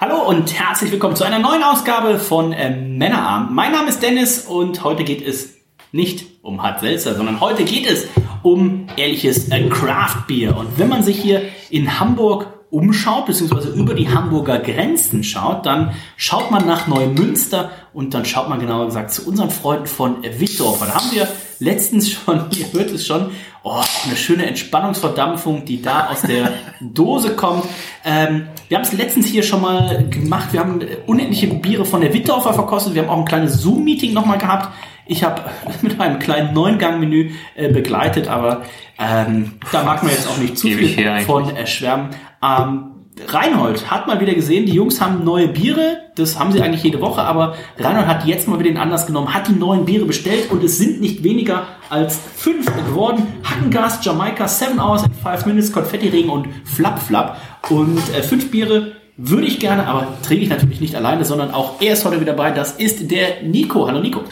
Hallo und herzlich willkommen zu einer neuen Ausgabe von äh, Männerabend. Mein Name ist Dennis und heute geht es nicht um Hart Seltzer, sondern heute geht es um ehrliches äh, Craft Beer. Und wenn man sich hier in Hamburg umschaut, beziehungsweise über die Hamburger Grenzen schaut, dann schaut man nach Neumünster und dann schaut man genauer gesagt zu unseren Freunden von Wittdorf. Da haben wir letztens schon, ihr hört es schon, oh, eine schöne Entspannungsverdampfung, die da aus der Dose kommt. Ähm, wir haben es letztens hier schon mal gemacht. Wir haben unendliche Biere von der Wittdorfer verkostet. Wir haben auch ein kleines Zoom-Meeting nochmal gehabt. Ich habe mit einem kleinen Neungang-Menü äh, begleitet, aber ähm, da mag man jetzt auch nicht zu viel von erschwärmen. Ähm, Reinhold hat mal wieder gesehen, die Jungs haben neue Biere, das haben sie eigentlich jede Woche, aber Reinhold hat jetzt mal wieder den Anlass genommen, hat die neuen Biere bestellt und es sind nicht weniger als fünf geworden. Hackengas, Jamaika, Seven Hours in Five Minutes, Konfetti-Regen und Flap Flap. Und äh, fünf Biere würde ich gerne, aber trinke ich natürlich nicht alleine, sondern auch er ist heute wieder dabei. Das ist der Nico. Hallo Nico.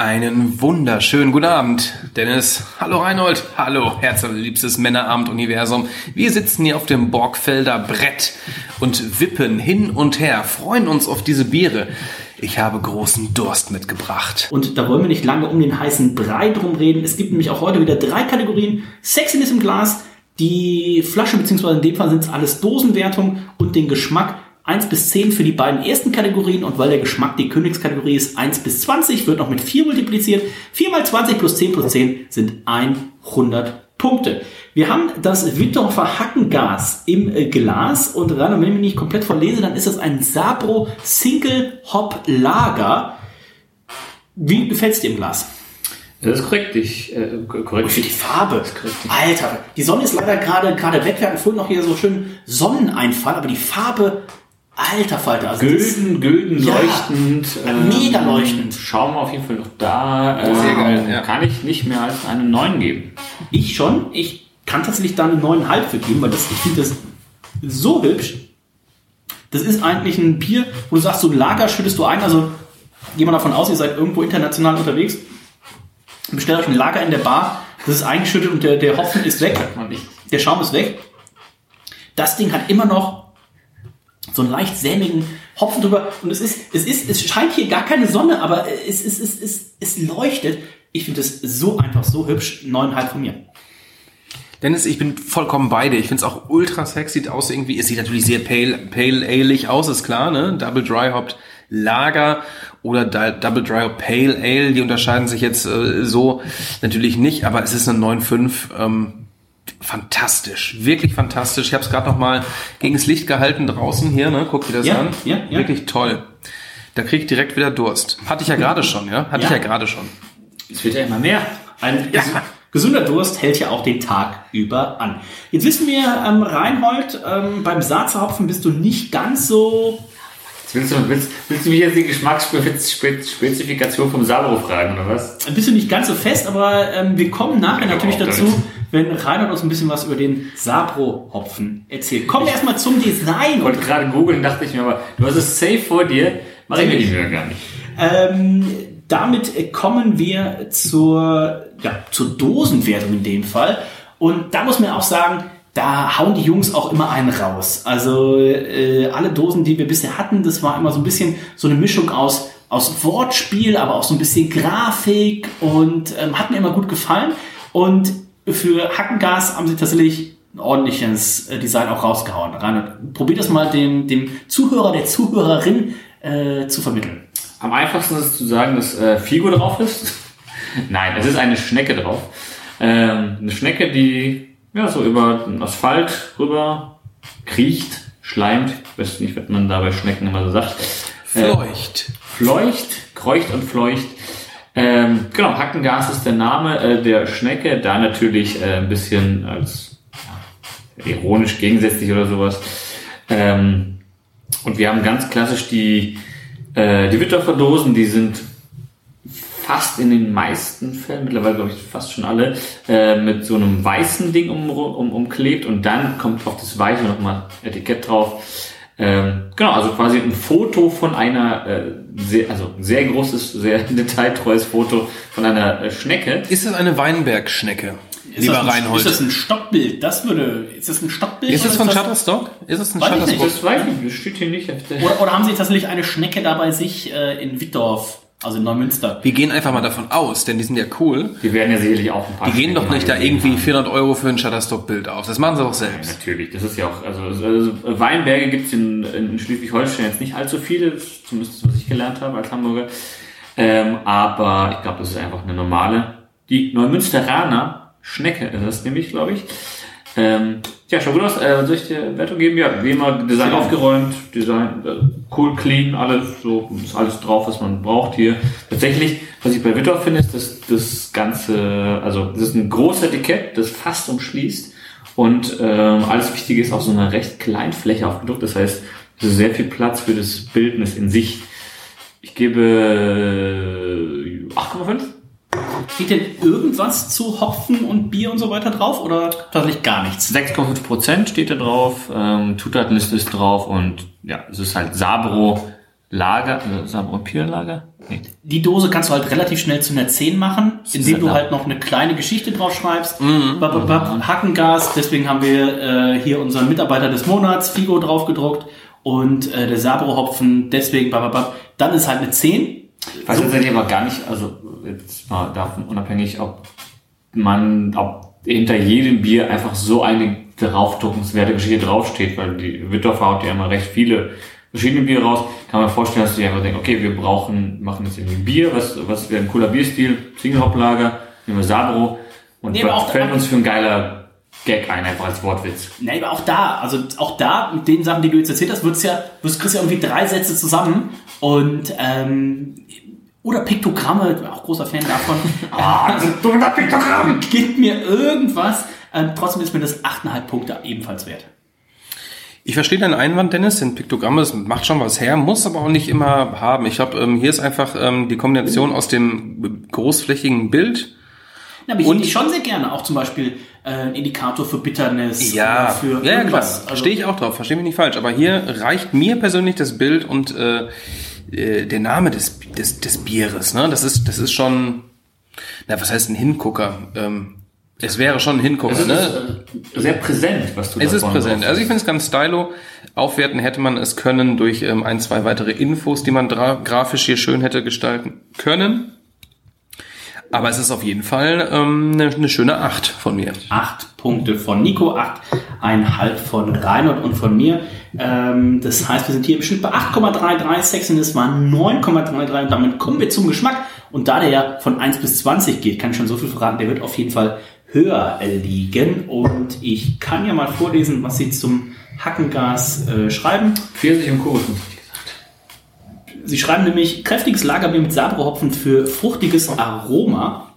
Einen wunderschönen guten Abend, Dennis. Hallo Reinhold. Hallo, herzliebstes Männerabend-Universum. Wir sitzen hier auf dem Borgfelder Brett und wippen hin und her, freuen uns auf diese Biere. Ich habe großen Durst mitgebracht. Und da wollen wir nicht lange um den heißen Brei drum reden. Es gibt nämlich auch heute wieder drei Kategorien. Sexiness im Glas, die Flasche, beziehungsweise in dem Fall sind es alles Dosenwertung und den Geschmack 1 bis 10 für die beiden ersten Kategorien und weil der Geschmack die Königskategorie ist 1 bis 20, wird noch mit 4 multipliziert. 4 mal 20 plus 10 plus 10 sind 100 Punkte. Wir haben das Wittorfer Hackengas im äh, Glas und Rainer, wenn ich mich nicht komplett verlese, dann ist das ein Sabro Single Hop Lager. Wie gefällt es dir im Glas? Das ist korrekt. Ich, äh, korrekt. Ich finde die Farbe. Alter, die Sonne ist leider gerade gerade weg. Wir hatten vorhin noch hier so schön Sonneneinfall, aber die Farbe Alter Falter. Also Gülden, Gülden ja, leuchtend. Äh, mega leuchtend. Schaum auf jeden Fall noch da. Äh, Sehr geil. Ja. Kann ich nicht mehr als eine 9 geben. Ich schon. Ich kann tatsächlich da eine 9,5 für geben, weil das, ich finde das so hübsch. Das ist eigentlich ein Bier, wo du sagst, so ein Lager schüttest du ein. Also gehen wir davon aus, ihr seid irgendwo international unterwegs. Bestellt euch ein Lager in der Bar. Das ist eingeschüttet und der, der Hopfen ist weg. Der Schaum ist weg. Das Ding hat immer noch so einen leicht sämigen Hopfen drüber. Und es ist, es ist, es scheint hier gar keine Sonne, aber es, es, es, es, es leuchtet. Ich finde es so einfach, so hübsch. Neuneinhalb von mir. Dennis, ich bin vollkommen beide. Ich finde es auch ultra sexy aus irgendwie. Es sieht natürlich sehr pale, pale ale aus, ist klar, ne? Double Dry Hopped Lager oder Double Dry Hop Pale Ale, die unterscheiden sich jetzt äh, so natürlich nicht, aber es ist eine 9,5. Ähm, fantastisch, wirklich fantastisch. Ich habe es gerade noch mal gegen das Licht gehalten draußen hier, ne? Guck dir das ja, an. Ja, ja. Wirklich toll. Da krieg ich direkt wieder Durst. Hatte ich ja gerade schon, ja? Hatte ja. ich ja gerade schon. Es wird ja immer mehr. Ein ja. gesunder Durst hält ja auch den Tag über an. Jetzt wissen wir, ähm, Reinhold, ähm, beim Saarzerhopfen bist du nicht ganz so Willst du, willst, willst du mich jetzt die Geschmacksspezifikation vom Sabro fragen, oder was? Bist du nicht ganz so fest, aber ähm, wir kommen nachher ja, natürlich dazu, wenn Reinhard uns ein bisschen was über den Sabro-Hopfen erzählt. Kommen wir erstmal zum Design. Ich wollte gerade googeln, dachte ich mir, aber du hast es safe vor dir, mache ich mir die Mühe gar nicht. Ähm, damit kommen wir zur, ja, zur Dosenwertung in dem Fall. Und da muss man auch sagen, da hauen die Jungs auch immer einen raus. Also äh, alle Dosen, die wir bisher hatten, das war immer so ein bisschen so eine Mischung aus, aus Wortspiel, aber auch so ein bisschen Grafik und ähm, hat mir immer gut gefallen. Und für Hackengas haben sie tatsächlich ein ordentliches äh, Design auch rausgehauen. Reinhard, probier das mal dem, dem Zuhörer, der Zuhörerin äh, zu vermitteln. Am einfachsten ist es zu sagen, dass äh, Figo drauf ist. Nein, es ist eine Schnecke drauf. Ähm, eine Schnecke, die ja, so über den Asphalt rüber kriecht, schleimt. Ich weiß nicht, was man da bei Schnecken immer so sagt. Fleucht. Äh, fleucht, kreucht und fleucht. Ähm, genau, Hackengas ist der Name äh, der Schnecke, da natürlich äh, ein bisschen als ja, ironisch gegensätzlich oder sowas. Ähm, und wir haben ganz klassisch die, äh, die Witterfer Dosen, die sind fast in den meisten Fällen, mittlerweile glaube ich fast schon alle, äh, mit so einem weißen Ding um, um, umklebt und dann kommt auf das weiße nochmal Etikett drauf. Ähm, genau, also quasi ein Foto von einer, äh, sehr, also sehr großes, sehr detailtreues Foto von einer äh, Schnecke. Ist das eine Weinbergschnecke? Ist Lieber das, ein, ist Reinhold. das ein Stockbild? Das würde. Ist das ein Stockbild? Ist das von Shutterstock? Ist das ein Weiß ich nicht. Shutterstock? Das weiß ich nicht, das steht hier nicht. Oder, oder haben Sie tatsächlich eine Schnecke da bei sich äh, in Wittdorf, also in Neumünster? Wir gehen einfach mal davon aus, denn die sind ja cool. Die werden ja sicherlich auch ein paar Die gehen doch nicht da irgendwie haben. 400 Euro für ein Shutterstock-Bild auf. Das machen sie doch selbst. natürlich, das ist ja auch, also, also Weinberge gibt es in, in Schleswig-Holstein jetzt nicht allzu viele, zumindest was ich gelernt habe als Hamburger. Ähm, aber ich glaube, das ist einfach eine normale. Die Neumünsteraner Schnecke ist das nämlich, glaube ich. Ähm, ja, schaut gut aus. Äh, soll ich dir Wertung geben? Ja, wie immer, Design aufgeräumt, Design äh, cool, clean, alles so, ist alles drauf, was man braucht hier. Tatsächlich, was ich bei Wittor finde, ist, dass das Ganze, also das ist ein großes Etikett, das fast umschließt und ähm, alles Wichtige ist auf so einer recht kleinen Fläche aufgedruckt. Das heißt, es ist sehr viel Platz für das Bildnis in sich. Ich gebe äh, 8,5. Steht denn irgendwas zu Hopfen und Bier und so weiter drauf oder tatsächlich gar nichts? 6,5 Prozent steht da drauf, ähm, Zutatenliste ist drauf und ja, es ist halt Sabro Lager, äh, Sabro Pier Lager? Nee. Die Dose kannst du halt relativ schnell zu einer 10 machen, indem halt du halt noch eine kleine Geschichte drauf schreibst. Mhm. Bap, bap, bap, Hackengas, deswegen haben wir äh, hier unseren Mitarbeiter des Monats, Figo, drauf gedruckt. Und äh, der Sabro-Hopfen, deswegen, bap, bap, bap. dann ist halt eine 10. Ich weiß tatsächlich aber gar nicht, also jetzt mal davon unabhängig, ob man, ob hinter jedem Bier einfach so eine draufdruckenswerte Geschichte draufsteht, weil die Wittorfer haut ja immer recht viele verschiedene Biere raus, kann man vorstellen, dass die einfach denken, okay, wir brauchen, machen jetzt irgendwie ein Bier, was, was wäre ein cooler Bierstil, Single Hop Lager, nehmen wir Sabro. Und Nee, fällt uns für ein geiler Gag ein, einfach als Wortwitz. Nee, aber auch da, also auch da, mit den Sachen, die du jetzt erzählt hast, wird's ja, du kriegst ja irgendwie drei Sätze zusammen. Und ähm, oder Piktogramme, ich bin auch großer Fan davon. ah, das ist ein Piktogramm. Gib mir irgendwas. Ähm, trotzdem ist mir das 8,5 Punkte ebenfalls wert. Ich verstehe deinen Einwand, Dennis, denn Piktogramme das macht schon was her, muss aber auch nicht immer haben. Ich glaube, ähm, hier ist einfach ähm, die Kombination aus dem großflächigen Bild. Ja, aber ich Und- hätte schon sehr gerne auch zum Beispiel äh, ein Indikator für Bitterness Ja, für ja, ja klar, irgendwas. Also, stehe ich auch drauf, verstehe mich nicht falsch. Aber hier reicht mir persönlich das Bild und äh, äh, der Name des, des, des Bieres. Ne? Das ist, das ist schon, na, was heißt ein Hingucker? Ähm, es wäre schon ein Hingucker. Es ist ne? äh, sehr präsent, was du Es ist präsent. Also ich finde es ganz stylo. Aufwerten hätte man es können durch ähm, ein, zwei weitere Infos, die man grafisch hier schön hätte gestalten können. Aber es ist auf jeden Fall ähm, eine, eine schöne Acht von mir. Acht Punkte von Nico, acht, einhalb von Reinhold und von mir. Ähm, das heißt, wir sind hier im Schnitt bei 8,33, Sexiness war 9,33 und damit kommen wir zum Geschmack. Und da der ja von 1 bis 20 geht, kann ich schon so viel verraten, der wird auf jeden Fall höher liegen. Und ich kann ja mal vorlesen, was sie zum Hackengas äh, schreiben. Pfirsich und Kokos. Sie schreiben nämlich kräftiges Lagerbier mit Sabro-Hopfen für fruchtiges Aroma.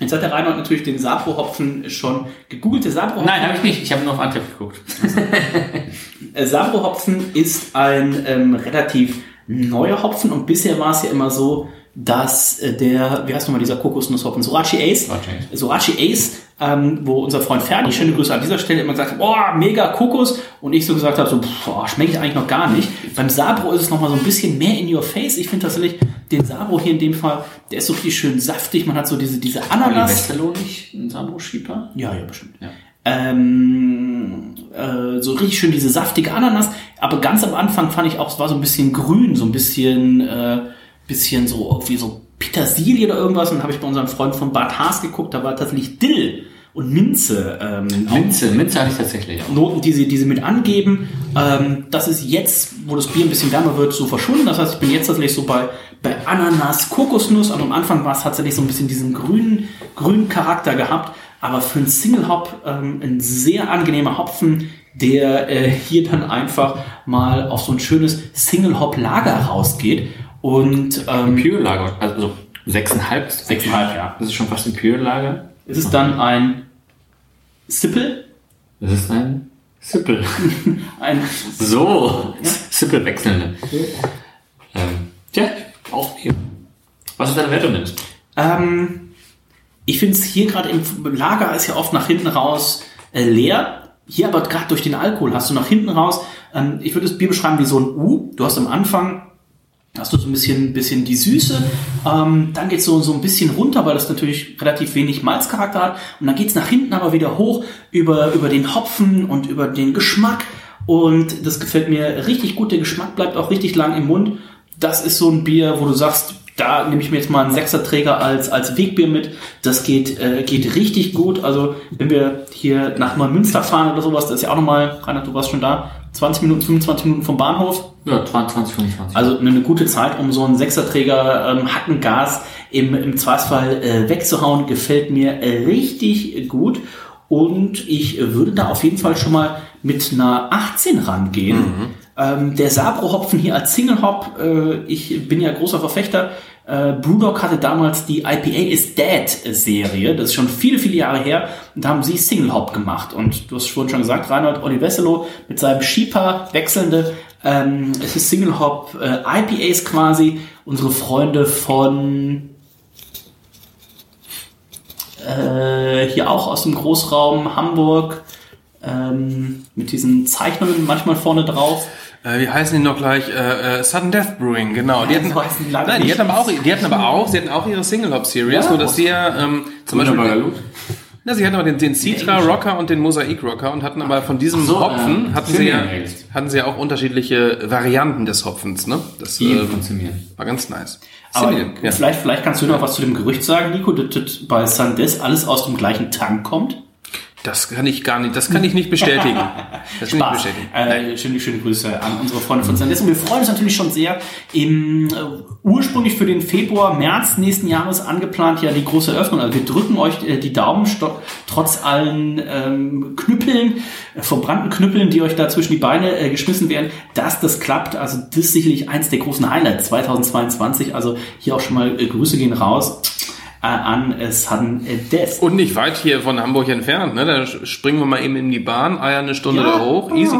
Jetzt hat der Reinhold natürlich den Sabro-Hopfen schon gegoogelt. Sabro-Hopfen Nein, habe ich nicht. Ich habe nur auf Antep geguckt. Äh, Sabro-Hopfen ist ein ähm, relativ neuer Hopfen und bisher war es ja immer so, dass äh, der, wie heißt nochmal dieser Kokosnusshopfen, Sorachi Ace, Sorachi Ace. Ähm, wo unser Freund Ferdi, schöne Grüße an dieser Stelle, immer gesagt hat, boah, mega Kokos und ich so gesagt habe, so, boah, schmecke ich eigentlich noch gar nicht. Beim Sabro ist es nochmal so ein bisschen mehr in your face. Ich finde tatsächlich den Sabro hier in dem Fall, der ist so richtig schön saftig, man hat so diese, diese Ananas. Westerlo nicht ein Sabro-Schieber? Ja, ja, bestimmt. Ja. Ähm, äh, so richtig schön diese saftige Ananas. Aber ganz am Anfang fand ich auch, es war so ein bisschen grün, so ein bisschen, äh, bisschen so wie so Petersilie oder irgendwas. Und dann habe ich bei unserem Freund von Bad Haas geguckt, da war tatsächlich Dill und Minze. Ähm, Minze, Minze hatte ich tatsächlich auch. Noten, die sie, die sie mit angeben. Ähm, das ist jetzt, wo das Bier ein bisschen wärmer wird, so verschwunden. Das heißt, ich bin jetzt tatsächlich so bei, bei Ananas, Kokosnuss. Aber am Anfang war es tatsächlich so ein bisschen diesen grünen, grünen Charakter gehabt. Aber für einen Single Hop ähm, ein sehr angenehmer Hopfen, der äh, hier dann einfach mal auf so ein schönes Single Hop Lager rausgeht. Und ähm, Pure Lager, also 6,5. 6,5, ja. Das ist schon fast ein Pure Lager. es ist dann ein Sippel, Das ist ein Sippel. ein So, Zippel wechselnde. Ähm, tja, auch hier. Was ist deine Wertung denn? Ähm, ich finde es hier gerade im Lager ist ja oft nach hinten raus äh, leer. Hier aber gerade durch den Alkohol hast du nach hinten raus, ähm, ich würde das Bier beschreiben wie so ein U. Du hast am Anfang hast du so ein bisschen, bisschen die Süße, ähm, dann geht's so, so ein bisschen runter, weil das natürlich relativ wenig Malzcharakter hat und dann geht's nach hinten aber wieder hoch über, über den Hopfen und über den Geschmack und das gefällt mir richtig gut, der Geschmack bleibt auch richtig lang im Mund. Das ist so ein Bier, wo du sagst, da nehme ich mir jetzt mal einen Sechserträger als, als Wegbier mit. Das geht, äh, geht richtig gut. Also, wenn wir hier nach Neumünster fahren oder sowas, das ist ja auch nochmal, Reinhard, du warst schon da, 20 Minuten, 25 Minuten vom Bahnhof. Ja, 20, 25. Also eine, gute Zeit, um so einen Sechserträger ähm, Hackengas im, im Zweifelsfall äh, wegzuhauen, gefällt mir äh, richtig gut. Und ich würde da auf jeden Fall schon mal mit einer 18 rangehen. Ähm, der Sabro-Hopfen hier als Single-Hop, äh, ich bin ja großer Verfechter. Äh, Brewdog hatte damals die IPA is Dead Serie, das ist schon viele, viele Jahre her, und da haben sie Single Hop gemacht. Und du hast vorhin schon gesagt, Reinhold Olli Wesselow mit seinem Schieper wechselnde, ähm, es ist Single Hop äh, IPAs quasi, unsere Freunde von äh, hier auch aus dem Großraum Hamburg ähm, mit diesen Zeichnungen manchmal vorne drauf. Äh, wie heißen die noch gleich? Äh, äh, Sudden Death Brewing, genau. Die Nein, hatten, nein, die nicht. hatten aber auch, die hatten aber auch, sie hatten auch ihre Single Hop Series, Ja. nur dass sie ja ähm, zum Beispiel, Look. na, sie hatten aber den, den Citra Rocker und den Mosaik Rocker und hatten aber von diesem so, Hopfen äh, hatten sie ja, hatten sie ja auch unterschiedliche Varianten des Hopfens, ne? Das Die äh, war ganz nice. Aber ja. vielleicht, vielleicht kannst du noch was zu dem Gerücht sagen, Nico, dass das bei Sandes alles aus dem gleichen Tank kommt. Das kann ich gar nicht, das kann ich nicht bestätigen. Das kann ich Spaß. nicht bestätigen. Äh, schöne, schöne Grüße an unsere Freunde von Sandes. Und wir freuen uns natürlich schon sehr. Im, äh, ursprünglich für den Februar, März nächsten Jahres angeplant ja die große Eröffnung. Also wir drücken euch äh, die Daumen, trotz allen ähm, Knüppeln, äh, verbrannten Knüppeln, die euch da zwischen die Beine äh, geschmissen werden, dass das klappt. Also das ist sicherlich eins der großen Highlights 2022. Also hier auch schon mal äh, Grüße gehen raus an äh, San Des. Und nicht weit hier von Hamburg entfernt, ne? Da springen wir mal eben in die Bahn, eiern eine Stunde da hoch, easy.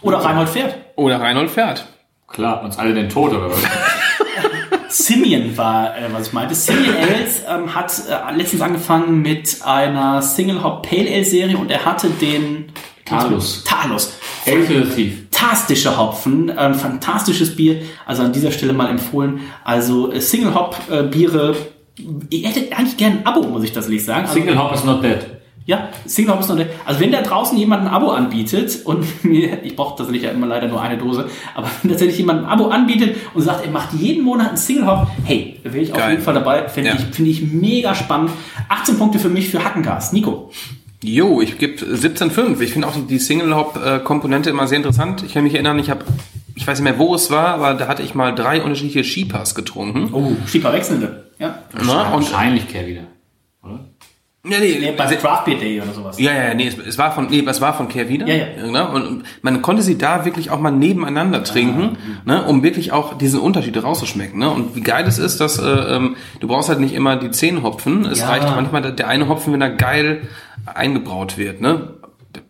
Oder Reinhold fährt. Oder Reinhold fährt. Klar, uns alle den Tod oder was? Simeon war, äh, was ich meinte. Simeon Ales ähm, hat äh, letztens angefangen mit einer Single Hop Pale Ale Serie und er hatte den Talus. Talus. Fantastischer Hopfen, ein fantastisches Bier. Also an dieser Stelle mal empfohlen. Also äh, Single Hop äh, Biere. Ich hätte eigentlich gerne ein Abo, muss ich das nicht sagen. Also, Single Hop is not dead. ja, Single Hop ist noch der. Also wenn da draußen jemand ein Abo anbietet und mir, ich brauche tatsächlich ja immer leider nur eine Dose, aber wenn tatsächlich jemand ein Abo anbietet und sagt, er macht jeden Monat einen Single Hop, hey, da wäre ich auf Geil. jeden Fall dabei. Finde Ja. ich, finde ich mega spannend. 18 Punkte für mich für Hackengas. Nico. Jo, ich gebe 17,5. Ich finde auch die Single-Hop-Komponente immer sehr interessant. Ich kann mich erinnern, ich habe, ich weiß nicht mehr, wo es war, aber da hatte ich mal drei unterschiedliche Skipas getrunken. Oh, Schieber wechselnde. Ja. Na, und, Wahrscheinlich Care wieder. Oder? ja, nee, Nee, bei Craft Beer Day oder sowas. ja, ja, nee, es, es war von, nee, es war von Kehrwieder. Ja, ja. Genau, und man konnte sie da wirklich auch mal nebeneinander trinken, ne, um wirklich auch diesen Unterschied rauszuschmecken, ne. Und wie geil es ist, dass, äh, ähm, du brauchst halt nicht immer die zehn Hopfen. Es Ja. reicht manchmal der- der eine Hopfen, wenn er geil eingebraut wird, ne.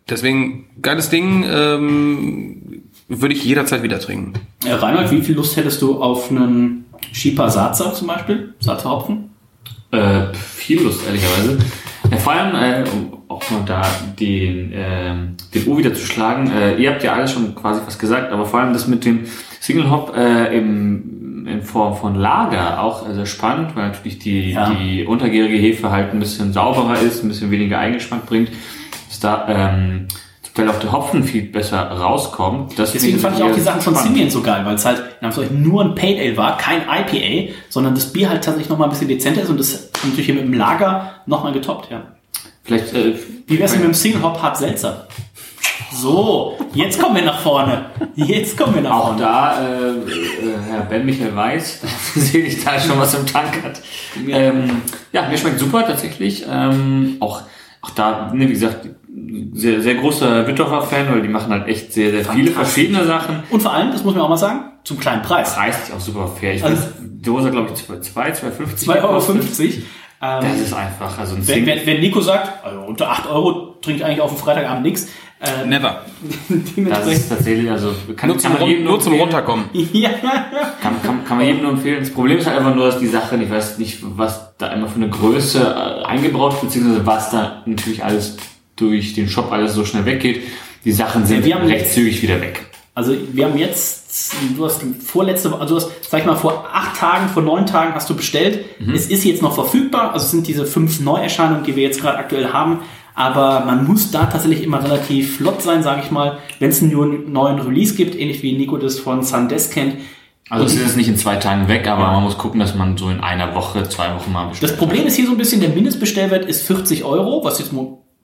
Deswegen, geiles Ding, ähm, würde ich jederzeit wieder trinken. Äh, Reinhold, wie viel Lust hättest du auf einen Schieper Satzer zum Beispiel? Satzer Hopfen? Äh, viel Lust, ehrlicherweise. Ja, vor allem, äh, um auch mal da den, ähm, den U wieder zu schlagen. Äh, ihr habt ja alles schon quasi was gesagt, aber vor allem das mit dem Single Hop äh, im, in Form von Lager auch äh, sehr spannend, weil natürlich die, Ja. die untergärige Hefe halt ein bisschen sauberer ist, ein bisschen weniger Eigengeschmack bringt, dass da ähm, Teil auch der Hopfen viel besser rauskommt. Deswegen fand ich auch die Sachen von. Simeon so geil, weil es halt in Anführungszeichen nur ein Pale Ale war, kein IPA, sondern das Bier halt tatsächlich nochmal ein bisschen dezenter ist und das natürlich hier mit dem Lager nochmal getoppt, ja. Vielleicht, äh, Wie wär's denn mit dem Single Hop Hart Seltzer? So, jetzt kommen wir nach vorne. Jetzt kommen wir nach Auch vorne. da, äh, äh, Herr Ben Michael weiß, sehe ich da schon was im Tank hat. Ähm, ja, mir schmeckt super tatsächlich. Ähm, auch, auch da, ne, wie gesagt, sehr, sehr großer Wittorfer-Fan, weil die machen halt echt sehr, sehr viele verschiedene Sachen. Und vor allem, das muss man auch mal sagen, zum kleinen Preis. Preis ist auch super fair. Ich Also- weiß, die Dose, glaube ich, 2, 2,50 2,50 Euro. Das ist einfach, also ein Wenn, wenn, wenn Nico sagt, also unter 8 Euro trinke ich eigentlich auf dem Freitagabend nichts. Äh, Never. Das ist tatsächlich, also kann, Nur zum, kann man jedem Run nur zum. Runterkommen. ja. Kann, kann, kann man jedem nur empfehlen. Das Problem ist halt einfach nur, dass die Sache, ich weiß nicht, was da immer für eine Größe äh, eingebaut, beziehungsweise was da natürlich alles durch den Shop alles so schnell weggeht. Die Sachen sind Wir haben recht zügig wieder weg. Also wir haben jetzt, du hast vorletzte, Woche- also du hast, sag ich mal, vor acht Tagen, vor neun Tagen hast du bestellt. Es ist jetzt noch verfügbar, also es sind diese fünf Neuerscheinungen, die wir jetzt gerade aktuell haben. Aber man muss da tatsächlich immer relativ flott sein, sage ich mal, wenn es einen neuen Release gibt, ähnlich wie Nico das von Sundesk kennt. Also es ist jetzt nicht in zwei Tagen weg, aber man muss gucken, dass man so in einer Woche, zwei Wochen mal bestellt. Das Problem ist hier so ein bisschen, der Mindestbestellwert ist 40 Euro, was jetzt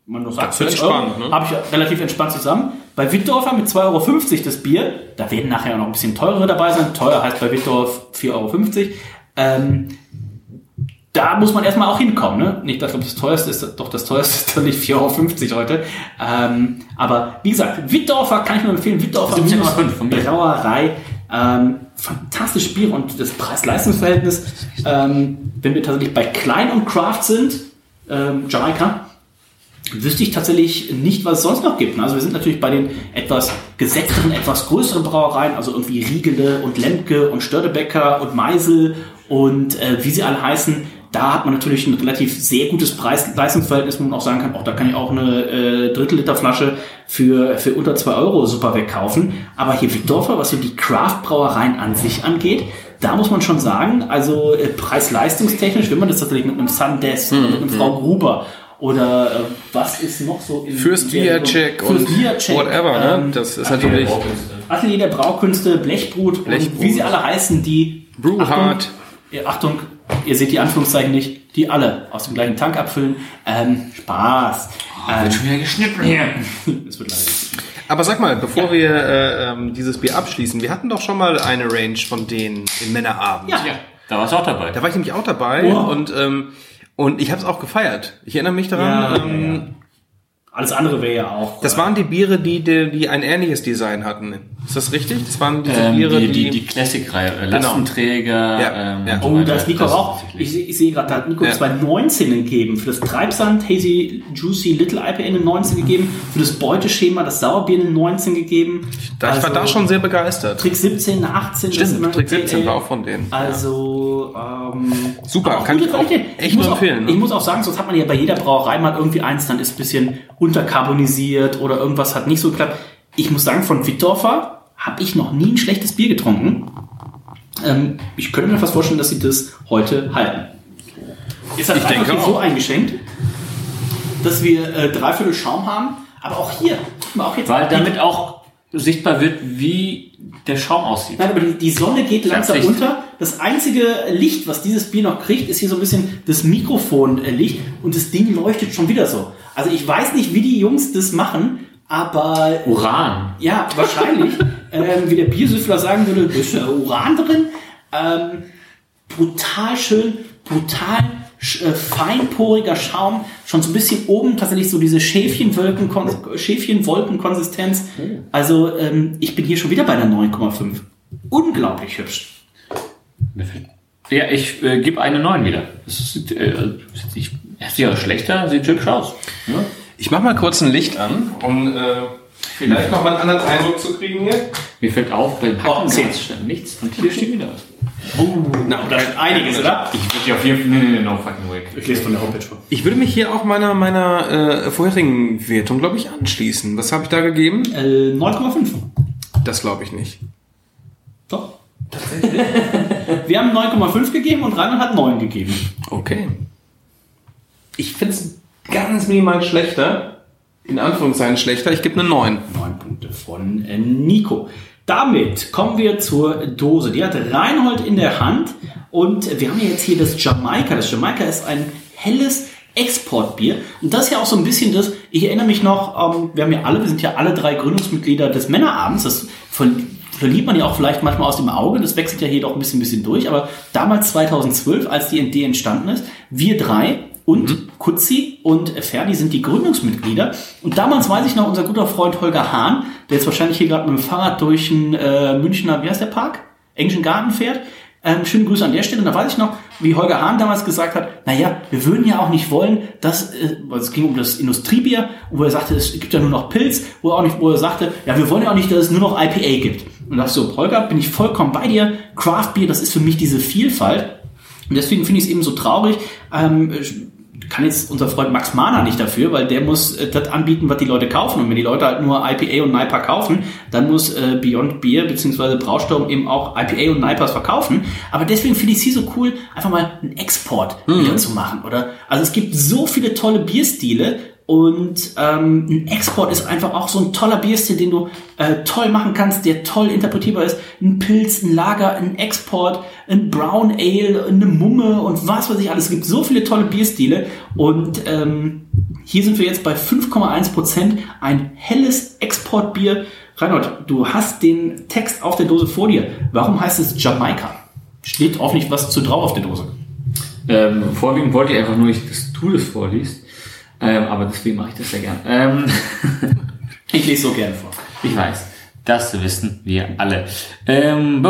man nur sagt, Das ist 40 Euro, ne? habe ich relativ entspannt zusammen. Bei Wittdorfer mit 2,50 Euro das Bier, da werden nachher auch noch ein bisschen teurere dabei sein. Teuer heißt bei Wittdorf 4,50 Euro. Ähm, da muss man erstmal auch hinkommen. Ne? Nicht, dass das teuerste ist, doch das teuerste ist doch nicht 4,50 Euro heute. Ähm, aber wie gesagt, Wittdorfer kann ich nur empfehlen. Wittdorfer 17,5 von mir. Brauerei. Ähm, fantastisches Bier und das Preis-Leistungs-Verhältnis. Ähm, wenn wir tatsächlich bei Klein und Craft sind, ähm, Jamaika, wüsste ich tatsächlich nicht, was es sonst noch gibt. Also wir sind natürlich bei den etwas gesetzteren, etwas größeren Brauereien, also irgendwie Riegele und Lemke und Störtebecker und Meisel und äh, wie sie alle heißen. Da hat man natürlich ein relativ sehr gutes Preis-Leistungsverhältnis, wo man auch sagen kann, auch da kann ich auch eine äh, Drittel-Liter-Flasche für, für unter zwei Euro super wegkaufen. Aber hier Wittdorfer, was so die Craft-Brauereien an sich angeht, da muss man schon sagen, also äh, preis-leistungstechnisch, wenn man das tatsächlich mit einem Sundesk oder mit einem Frau Gruber oder äh, was ist noch so in Fürst der- Viacek und Viacek, whatever, ne? ähm, Das ist natürlich Atelier der Braukünste, Blechbrut, und Blechbrut. wie sie alle heißen, die Brewhard. Achtung, ja, Achtung, ihr seht die Anführungszeichen nicht, die alle aus dem gleichen Tank abfüllen. Ähm, Spaß. Ähm, schon wieder geschnitten hier. es wird leider. Aber sag mal, bevor wir äh, ähm, dieses Bier abschließen, wir hatten doch schon mal eine Range von denen im Männerabend. Ja. Ja, da warst du auch dabei. Da war ich nämlich auch dabei Oh. und ähm, und ich habe es auch gefeiert. Ich erinnere mich daran. Ja, ähm. Alles andere wäre ja auch. Das waren die Biere, die, die, die ein ähnliches Design hatten. Ist das richtig? Das waren diese Ähm, Biere, die, die, die Classic-Reihe, äh, Lastenträger. Ja, ähm, ja. Oh, da ist Nico Das auch. Ich, ich sehe gerade, da hat Nico Ja. zwei 19 gegeben. Für das Treibsand Hazy Juicy Little IPA eine 19 gegeben. Für das Beuteschema das Sauerbier eine 19 gegeben. da, ich war da schon sehr begeistert. Trick 17, eine 18. das ist immer Stimmt, Trick 17 äh, war auch von denen. Also, ähm, Super, kann ich auch echt ich muss nur auch, empfehlen, ne? Ich muss auch sagen, sonst hat man ja bei jeder Brauerei mal irgendwie eins, dann ist ein bisschen unterkarbonisiert oder irgendwas hat nicht so geklappt. Ich muss sagen, von Wittdorfer habe ich noch nie ein schlechtes Bier getrunken. Ähm, ich könnte mir fast vorstellen, dass sie das heute halten. Ist halt Ich einfach denke auch. so eingeschenkt, dass wir äh, dreiviertel Schaum haben. Aber auch hier, auch jetzt Weil damit auch sichtbar wird, wie der Schaum aussieht. Nein, aber die, die Sonne geht langsam Licht. unter. Das einzige Licht, was dieses Bier noch kriegt, ist hier so ein bisschen das Mikrofonlicht und das Ding leuchtet schon wieder so. Also ich weiß nicht, wie die Jungs das machen, aber Uran. ja, wahrscheinlich, ähm, wie der Biersüffler sagen würde, ist ja Uran drin. Ähm, brutal schön, brutal feinporiger Schaum, schon so ein bisschen oben tatsächlich so diese Schäfchenwolken, Schäfchenwolkenkonsistenz. Also ähm, ich bin hier schon wieder bei einer 9,5. Unglaublich hübsch. Ja, ich äh, gebe eine 9 wieder. Das sieht, äh, sieht nicht, ist ja schlechter, sieht hübsch aus. Ja? Ich mach mal kurz ein Licht an, um äh, vielleicht noch mal einen anderen Eindruck zu kriegen hier. Mir fällt auf, beim Oh, Packen zehn. stand nichts und hier steht wieder was. Na, da ist einiges, oder? Ich würde ja auf jeden Fall, nee, nee, no fucking way. Ich lese von der Homepage vor. Ich würde mich hier auch meiner meiner äh, vorherigen Wertung, glaube ich, anschließen. Was habe ich da gegeben? Äh, 9,5. Das glaube ich nicht. Doch. Tatsächlich. Wir haben 9,5 gegeben und Reinhard hat 9 gegeben. Okay. Ich finde es ganz minimal schlechter. In Anführungszeichen schlechter. Ich gebe eine 9. 9 Punkte von äh, Nico. Damit kommen wir zur Dose. Die hat Reinhold in der Hand und wir haben jetzt hier das Jamaika. Das Jamaika ist ein helles Exportbier. Und das ist ja auch so ein bisschen das, ich erinnere mich noch, ähm, wir haben ja alle, wir sind ja alle drei Gründungsmitglieder des Männerabends. Das ver verliert man ja auch vielleicht manchmal aus dem Auge. Das wechselt ja hier doch ein bisschen, bisschen durch. Aber damals 2012, als die Idee entstanden ist, wir drei und Kutzi und Ferdi sind die Gründungsmitglieder. Und damals weiß ich noch, unser guter Freund Holger Hahn, der jetzt wahrscheinlich hier gerade mit dem Fahrrad durch den äh, Münchner, wie heißt der Park? Englischen Garten fährt. Ähm, schöne Grüße an der Stelle. Und da weiß ich noch, wie Holger Hahn damals gesagt hat, naja, wir würden ja auch nicht wollen, dass, äh, es ging um das Industriebier, wo er sagte, es gibt ja nur noch Pilz, wo er auch nicht, wo er sagte, ja, wir wollen ja auch nicht, dass es nur noch IPA gibt. Und da dachte so, Holger, bin ich vollkommen bei dir. Craft Beer, das ist für mich diese Vielfalt. Und deswegen finde ich es eben so traurig. Ähm, kann jetzt unser Freund Max Mahner nicht dafür, weil der muss äh, das anbieten, was die Leute kaufen. Und wenn die Leute halt nur IPA und NIPA kaufen, dann muss äh, Beyond Beer bzw. Brausturm eben auch IPA und NIPAs verkaufen. Aber deswegen finde ich es hier so cool, einfach mal einen Export wieder zu machen. Oder also es gibt so viele tolle Bierstile und ähm, ein Export ist einfach auch so ein toller Bierstil, den du äh, toll machen kannst, der toll interpretierbar ist. Ein Pilz, ein Lager, ein Export, ein Brown Ale, eine Mumme und was weiß ich alles. Es gibt so viele tolle Bierstile und ähm, hier sind wir jetzt bei 5,1 Prozent. Ein helles Exportbier. Reinhold, du hast den Text auf der Dose vor dir. Warum heißt es Jamaika? Steht hoffentlich was zu drauf auf der Dose. Ähm, vorwiegend wollte ich einfach nur nicht, dass du das vorliest. Ähm, aber deswegen mache ich das sehr gern. Ähm, Ich lese so gerne vor. ich weiß, das wissen wir alle. Ähm,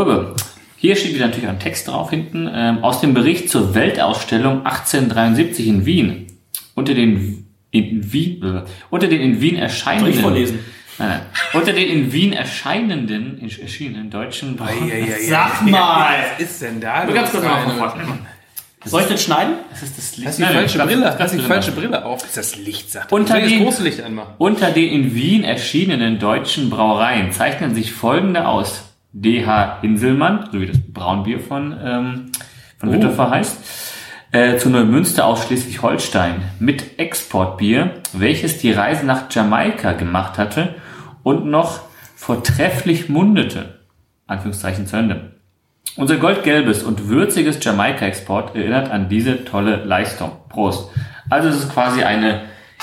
hier steht wieder natürlich ein Text drauf hinten. Ähm, aus dem Bericht zur Weltausstellung 1873 in Wien. Unter den in Wien, äh, unter den in Wien erscheinenden. Nein, nein. Unter den in Wien erscheinenden, erschienenen deutschen. Sag mal! Was ist denn da? Nur ganz kurz mal. Soll ich das schneiden? Das ist das Licht. Hast die Nein, falsche Brille? ganz Hast die falsche. Brille auf? Ist das Licht, sagt Unter er. Will den- das große Licht anmachen. Unter den in Wien erschienenen deutschen Brauereien zeichnen sich folgende aus. DH Inselmann, so wie das Braunbier von, ähm, von Wittefer heißt. Äh, zu Neumünster aus Schleswig-Holstein mit Exportbier, welches die Reise nach Jamaika gemacht hatte und noch vortrefflich mundete. Anführungszeichen zu Ende. Unser goldgelbes und würziges Jamaika-Export erinnert an diese tolle Leistung. Prost. Also es ist quasi eine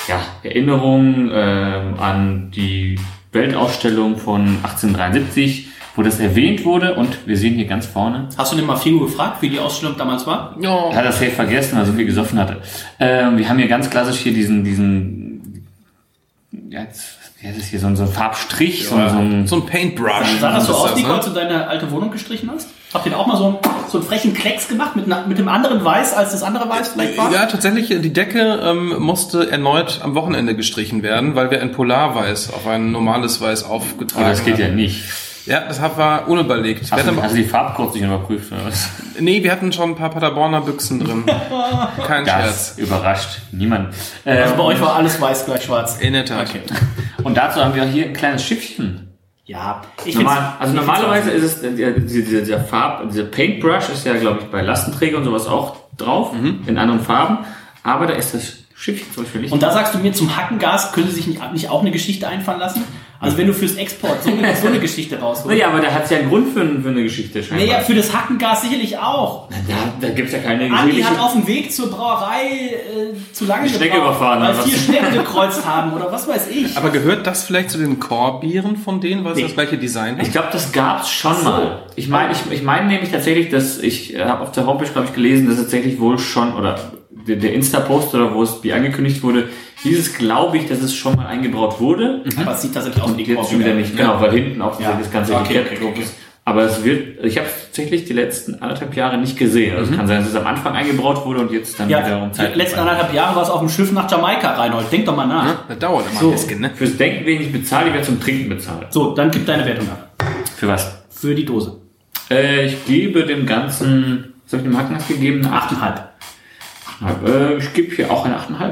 ja, Erinnerung ähm, an die Weltausstellung von 1873, wo das erwähnt wurde und wir sehen hier ganz vorne, Hast du den mal Figo gefragt, wie die Ausstellung damals war? er hat das safe vergessen, weil er so viel gesoffen hatte. Ähm, wir haben hier ganz klassisch hier diesen, diesen, ja, jetzt, wie heißt es hier, so, ein- so ein Farbstrich, so, ein- so ein, So ein Paintbrush. Sah das so ist aus, Nico, ne? als du deine alte Wohnung gestrichen hast? Habt ihr da auch mal so einen, so einen frechen Klecks gemacht mit, mit dem anderen Weiß, als das andere Weiß vielleicht war? Ja, tatsächlich, die Decke ähm, musste erneut am Wochenende gestrichen werden, weil wir ein Polarweiß auf ein normales Weiß aufgetragen aber das geht ja haben. nicht. Ja, das war unüberlegt. Wir Hast du, hatten, hast du die Farbcodes nicht überprüft oder was? nee, wir hatten schon ein paar Paderborner Büchsen drin. Kein Scherz. Das überrascht niemand. Ähm, Also bei euch war alles weiß gleich schwarz. In der Tat. Okay. und dazu haben wir hier ein kleines Schiffchen. Ja, ich Normal, also normalerweise ist es, äh, dieser, dieser, dieser Farb, dieser Paintbrush ist ja, glaube ich, bei Lastenträger und sowas auch drauf, in anderen Farben. Aber da ist das Schiffchen zum Beispiel nicht. Und da sagst du mir, zum Hackengas können sie sich nicht, nicht auch eine Geschichte einfallen lassen? Also wenn du fürs Export so eine, so eine Geschichte rausholst. naja, aber da hat es ja einen Grund für, für eine Geschichte scheinbar. Naja, für das Hackengas sicherlich auch. da da gibt es ja keine Andi Geschichte. hat auf dem Weg zur Brauerei äh, zu lange Strecke überfahren, weil vier was? Schnecken gekreuzt haben oder was weiß ich. Aber gehört das vielleicht zu den Core-Bieren von denen, weil es Nee. das gleiche Design hat? Ich glaube, das gab's schon so. mal. Ich meine, ich, ich meine nämlich tatsächlich, dass ich äh, habe auf der Homepage, glaube ich, gelesen, dass tatsächlich wohl schon, oder der, der Insta-Post oder wo es Bier angekündigt wurde, hieß es, glaube ich, dass es schon mal eingebraut wurde. Aber es sieht tatsächlich aus wie Jetzt schon wieder nicht, genau, weil hinten auch Ja. das ganze Okay, Etikett okay, okay. ist. Aber es wird, ich habe es tatsächlich die letzten anderthalb Jahre nicht gesehen. Also es kann sein, dass es am Anfang eingebraut wurde und jetzt dann Ja, wiederum die letzten anderthalb Jahre war es auf dem Schiff nach Jamaika, Reinhold. Denk doch mal nach. Das dauert immer So. ein bisschen, ne? Fürs Denken wenig bezahlt, ich werde zum Trinken bezahlt. So, dann gib deine Wertung ab. Für was? Für die Dose. Äh, ich gebe dem Ganzen, was habe ich dem Hacknass gegeben? Eine 8,5. 8,5. Äh, ich gebe hier auch eine 8,5.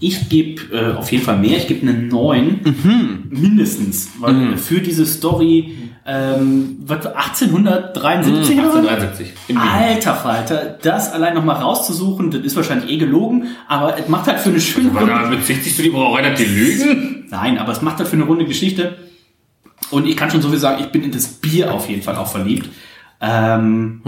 Ich gebe äh, auf jeden Fall mehr. Ich gebe eine 9. Mhm. Mindestens. Weil für diese Story, ähm, was, war 1873 oder was? 1873. In Wien. Alter Falter, das allein nochmal rauszusuchen, das ist wahrscheinlich eh gelogen, aber es macht halt für eine schöne Aber da bezichtigst du die Brauerei, dass die lügen? Nein, aber es macht halt für eine runde Geschichte. Und ich kann schon so viel sagen, ich bin in das Bier auf jeden Fall auch verliebt. Ähm,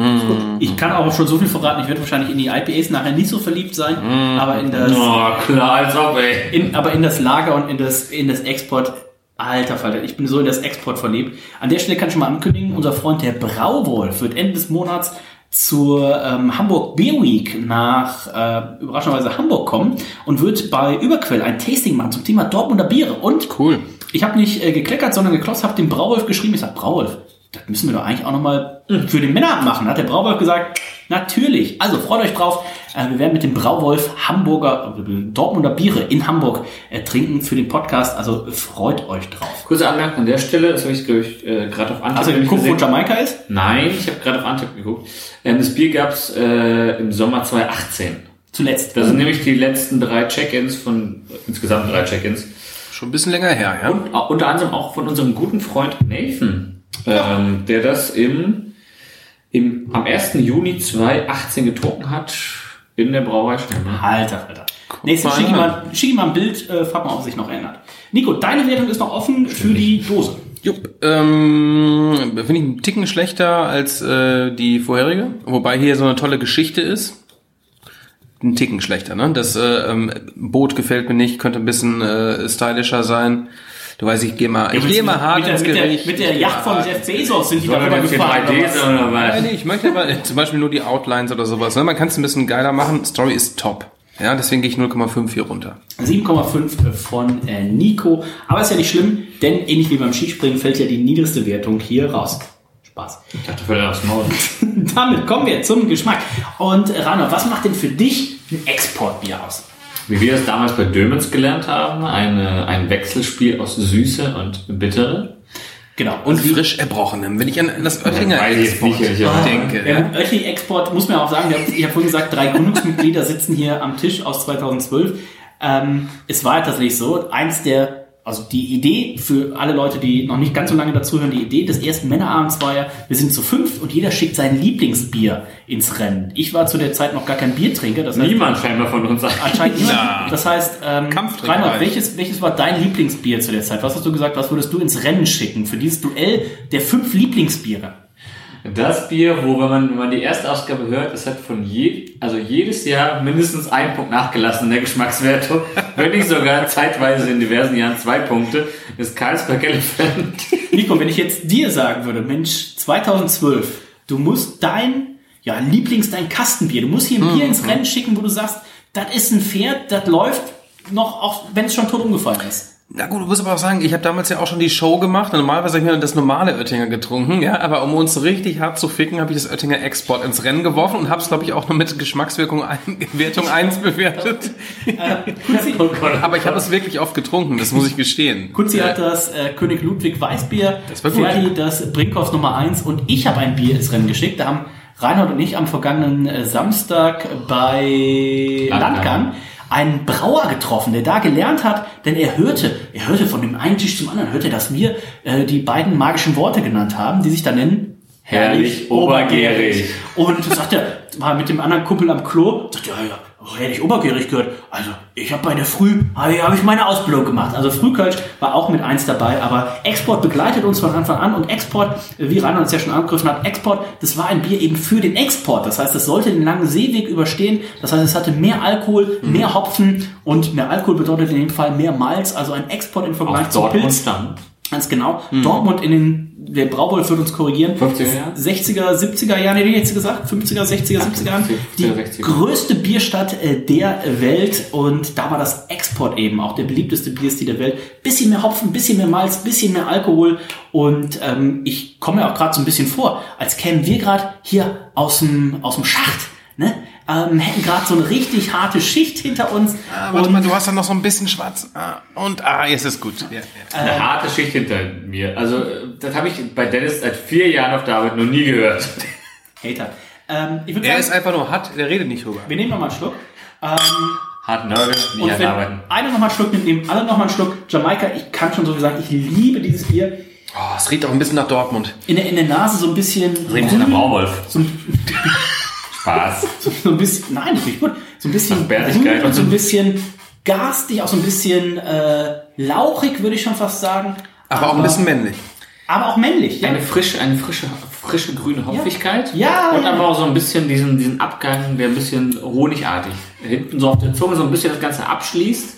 Ich kann auch schon so viel verraten, ich werde wahrscheinlich in die IPAs nachher nicht so verliebt sein, aber in das, Oh, klar, als ob, ey. in, aber in das Lager und in das, in das Export, alter Falter, ich bin so in das Export verliebt. An der Stelle kann ich schon mal ankündigen, unser Freund der Brauwolf wird Ende des Monats zur ähm, Hamburg Beer Week nach äh, überraschenderweise Hamburg kommen und wird bei Überquell ein Tasting machen zum Thema Dortmunder Biere. Und Cool. ich habe nicht äh, gekleckert, sondern geklotzt, habe dem Brauwolf geschrieben. Ich sag, Brauwolf, das müssen wir doch eigentlich auch nochmal für den Männerabend machen. Hat der Brauwolf gesagt, Natürlich. Also freut euch drauf. Äh, Wir werden mit dem Brauwolf Hamburger, äh, Dortmunder Biere in Hamburg äh, trinken für den Podcast. Also freut euch drauf. Kurze Anmerkung an der Stelle, das habe ich, glaube ich, äh, gerade auf Antep Also guck, wo. Jamaika ist? Nein, ich habe gerade auf Antep geguckt. Ähm, das Bier gab's äh, im Sommer 2018. Zuletzt. Das sind nämlich die letzten drei Check-ins von, insgesamt drei Check-ins. Schon ein bisschen länger her, ja. Und unter anderem auch von unserem guten Freund Nathan, ähm, der das im, im, am 1. Juni 2018 getrunken hat in der Brauerei Stemme. Alter, Alter. Nächstes, mal schick ihm, mal, schick ihm mal ein Bild, äh, frag mal, ob sich noch ändert. Nico, deine Wertung ist noch offen für die Dose. Jupp, ähm, finde ich einen Ticken schlechter als äh, die vorherige, wobei hier so eine tolle Geschichte ist. Ein Ticken schlechter, ne? Das äh, ähm, Boot gefällt mir nicht, könnte ein bisschen äh, stylischer sein. Du weißt, ich gehe mal, ich gehe mal hart mit der, ins mit der, Gericht. mit der Yacht von Jeff Bezos sind die darüber gefahren. 3D oder was? oder Nein, was? nee, ich möchte aber äh, zum Beispiel nur die Outlines oder sowas. Ne? Man kann es ein bisschen geiler machen. Story ist top. Ja, deswegen gehe ich 0,5 hier runter. 7,5 von äh, Nico. Aber ist ja nicht schlimm, denn ähnlich wie beim Skispringen fällt ja die niedrigste Wertung hier raus. Spaß. Ich dachte, fällt aufs Maul. Damit kommen wir zum Geschmack. Und äh, Rano, was macht denn für dich ein Exportbier aus? Wie wir es damals bei Dömens gelernt haben, eine, ein Wechselspiel aus Süße und Bittere. Genau. Und frisch erbrochenem. Wenn ich an das Oettinger Weiß ich jetzt Export nicht, ich auch denke. Ja, Ja. gut, Oettinger Export muss man auch sagen, ich habe vorhin gesagt, drei Gründungsmitglieder sitzen hier am Tisch aus 2012. Ähm, es war ja tatsächlich so, eins der, also die Idee für alle Leute, die noch nicht ganz so lange dazuhören, die Idee des ersten Männerabends war ja, wir sind zu fünft und jeder schickt sein Lieblingsbier ins Rennen. Ich war zu der Zeit noch gar kein Biertrinker, das heißt, Niemand scheinbar von uns. Anscheinend niemand. Das heißt, ähm, Reinhard, welches, welches war dein Lieblingsbier zu der Zeit? Was hast du gesagt? Was würdest du ins Rennen schicken für dieses Duell der fünf Lieblingsbiere? Das Bier, wo, wenn man, wenn man die erste Ausgabe hört, es hat von je, also jedes Jahr mindestens ein Punkt nachgelassen in der Geschmackswertung. Wenn nicht sogar zeitweise in diversen Jahren zwei Punkte, ist Carlsberg Elephant. Nico, wenn ich jetzt dir sagen würde, Mensch, 2012, du musst dein, ja, Lieblings, dein Kastenbier, du musst hier ein Bier ins Rennen schicken, wo du sagst, das ist ein Pferd, das läuft noch, auch wenn es schon tot umgefallen ist. Na gut, du musst aber auch sagen, ich habe damals ja auch schon die Show gemacht. Normalerweise habe ich mir das normale Oettinger getrunken, ja. Aber um uns richtig hart zu ficken, habe ich das Oettinger Export ins Rennen geworfen und habe es, glaube ich, auch noch mit Geschmackswirkung ein, Wertung 1 bewertet. Kutzi, Aber ich habe es wirklich oft getrunken, das muss ich gestehen. Kutzi hat das äh, König Ludwig Weißbier, Das war gut. Ferdi das Brinkhoff Nummer 1 und ich habe ein Bier ins Rennen geschickt. Da haben Reinhard und ich am vergangenen äh, Samstag bei Landgang. Landgang einen Brauer getroffen, der da gelernt hat, denn er hörte, er hörte von dem einen Tisch zum anderen, hörte, dass wir äh, die beiden magischen Worte genannt haben, die sich da nennen Herrlich obergärig. Und sagt er, war mit dem anderen Kumpel am Klo, sagt ja, ja, oh, herrlich obergärig gehört. Also, ich habe bei der Früh, habe ich, hab ich meine Ausbildung gemacht. Also Frühkölsch war auch mit eins dabei, aber Export begleitet uns von Anfang an und Export, wie Rainer uns ja schon angegriffen hat, Export, das war ein Bier eben für den Export. Das heißt, es sollte den langen Seeweg überstehen. Das heißt, es hatte mehr Alkohol, Mhm. mehr Hopfen und mehr Alkohol bedeutet in dem Fall mehr Malz, also ein Export im Vergleich Dortmund Pilz. Stamm. Ganz genau. Dortmund in den, der Braubol wird uns korrigieren. 50er Jahren? 60er, 70er Jahren, hätte ich jetzt gesagt. 50er, 60er, 70er Jahren. 50er, Die 60er. größte Bierstadt äh, der Welt und da war das Export eben auch der beliebteste Bierstil der Welt. Bisschen mehr Hopfen, bisschen mehr Malz, bisschen mehr Alkohol und ähm, ich komme mir auch gerade so ein bisschen vor, als kämen wir gerade hier aus dem, aus dem Schacht. Ne? Ähm, hätten gerade so eine richtig harte Schicht hinter uns. Ah, warte mal, du hast da noch so ein bisschen schwarz. Ah, und, ah, jetzt ist gut. Ja, ja. Eine harte Schicht hinter mir. Also, das habe ich bei Dennis seit vier Jahren auf der Arbeit noch nie gehört. Hater. Ähm, ich Er ist sagen, einfach nur hart, der redet nicht drüber. wir nehmen noch mal einen Schluck. Ähm, Hart Nörgel, nie Und wenn arbeiten. einer nochmal einen Schluck nimmt, nehmen alle nochmal einen Schluck. Jamaika, ich kann schon so viel sagen, ich liebe dieses Bier. Oh, es riecht auch ein bisschen nach Dortmund. In der, in der Nase so ein bisschen. Reden Sie nach Maulwolf. so, ein- Spaß. so ein bisschen. Nein, das riecht gut. So ein bisschen Bärtigkeit. und so ein bisschen garstig, auch so ein bisschen äh, lauchig, würde ich schon fast sagen. Aber auch ein bisschen männlich. Aber auch männlich. Ja. Eine frische, eine frische, frische grüne Hopfigkeit. Ja, Und ja. aber auch so ein bisschen diesen, diesen Abgang, der ein bisschen honigartig hinten so auf der Zunge so ein bisschen das Ganze abschließt.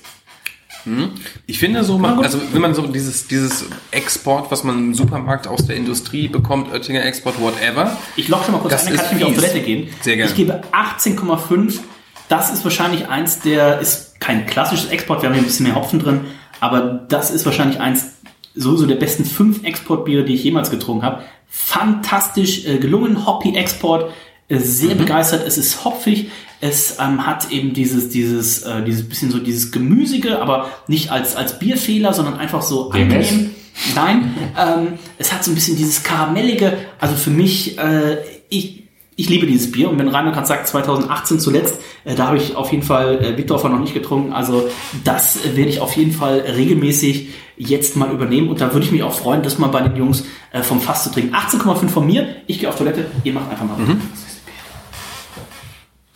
Ich finde so, man, also wenn man so dieses, dieses Export, was man im Supermarkt aus der Industrie bekommt, Oettinger Export, whatever. Ich lock schon mal kurz Das ein, dann kann ich auf. Toilette gehen. Sehr gerne. Ich gebe 18,5. Das ist wahrscheinlich eins der, ist kein klassisches Export, wir haben hier ein bisschen mehr Hopfen drin, aber das ist wahrscheinlich eins sowieso der besten fünf Exportbiere, die ich jemals getrunken habe. Fantastisch äh, gelungen, Hoppy Export. Äh, sehr begeistert. Es ist hopfig. Es ähm, hat eben dieses, dieses, äh, dieses bisschen so dieses Gemüsige, aber nicht als, als Bierfehler, sondern einfach so DMS? angenehm. Nein, ähm, es hat so ein bisschen dieses Karamellige. Also für mich, äh, ich, ich liebe dieses Bier. Und wenn Rainer gerade sagt, 2018 zuletzt, äh, da habe ich auf jeden Fall äh, Wittdorfer noch nicht getrunken. Also das äh, werde ich auf jeden Fall regelmäßig jetzt mal übernehmen. Und da würde ich mich auch freuen, das mal bei den Jungs äh, vom Fass zu trinken. 18,5 von mir. Ich gehe auf Toilette. Ihr macht einfach mal.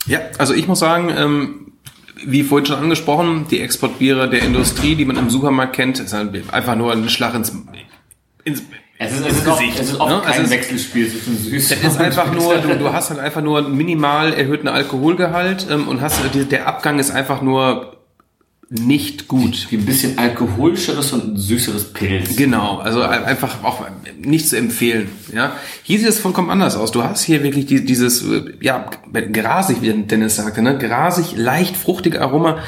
Ja, also ich muss sagen, ähm, wie vorhin schon angesprochen, die Exportbiere der Industrie, die man im Supermarkt kennt, ist halt einfach nur ein Schlag ins, ins Es ist, es ist, oft, Gesicht, es ist oft ne? kein Also es- Wechselspiel zwischen süß Das ist einfach nur, du, du hast halt einfach nur einen minimal erhöhten Alkoholgehalt ähm, und hast der Abgang ist einfach nur nicht gut. Wie ein bisschen alkoholischeres und süßeres Pilz. Genau, also ein- einfach auch nicht zu empfehlen. Ja, hier sieht es vollkommen anders aus. Du hast hier wirklich die, dieses äh, ja grasig, wie Dennis sagte, ne, grasig, leicht fruchtige Aroma,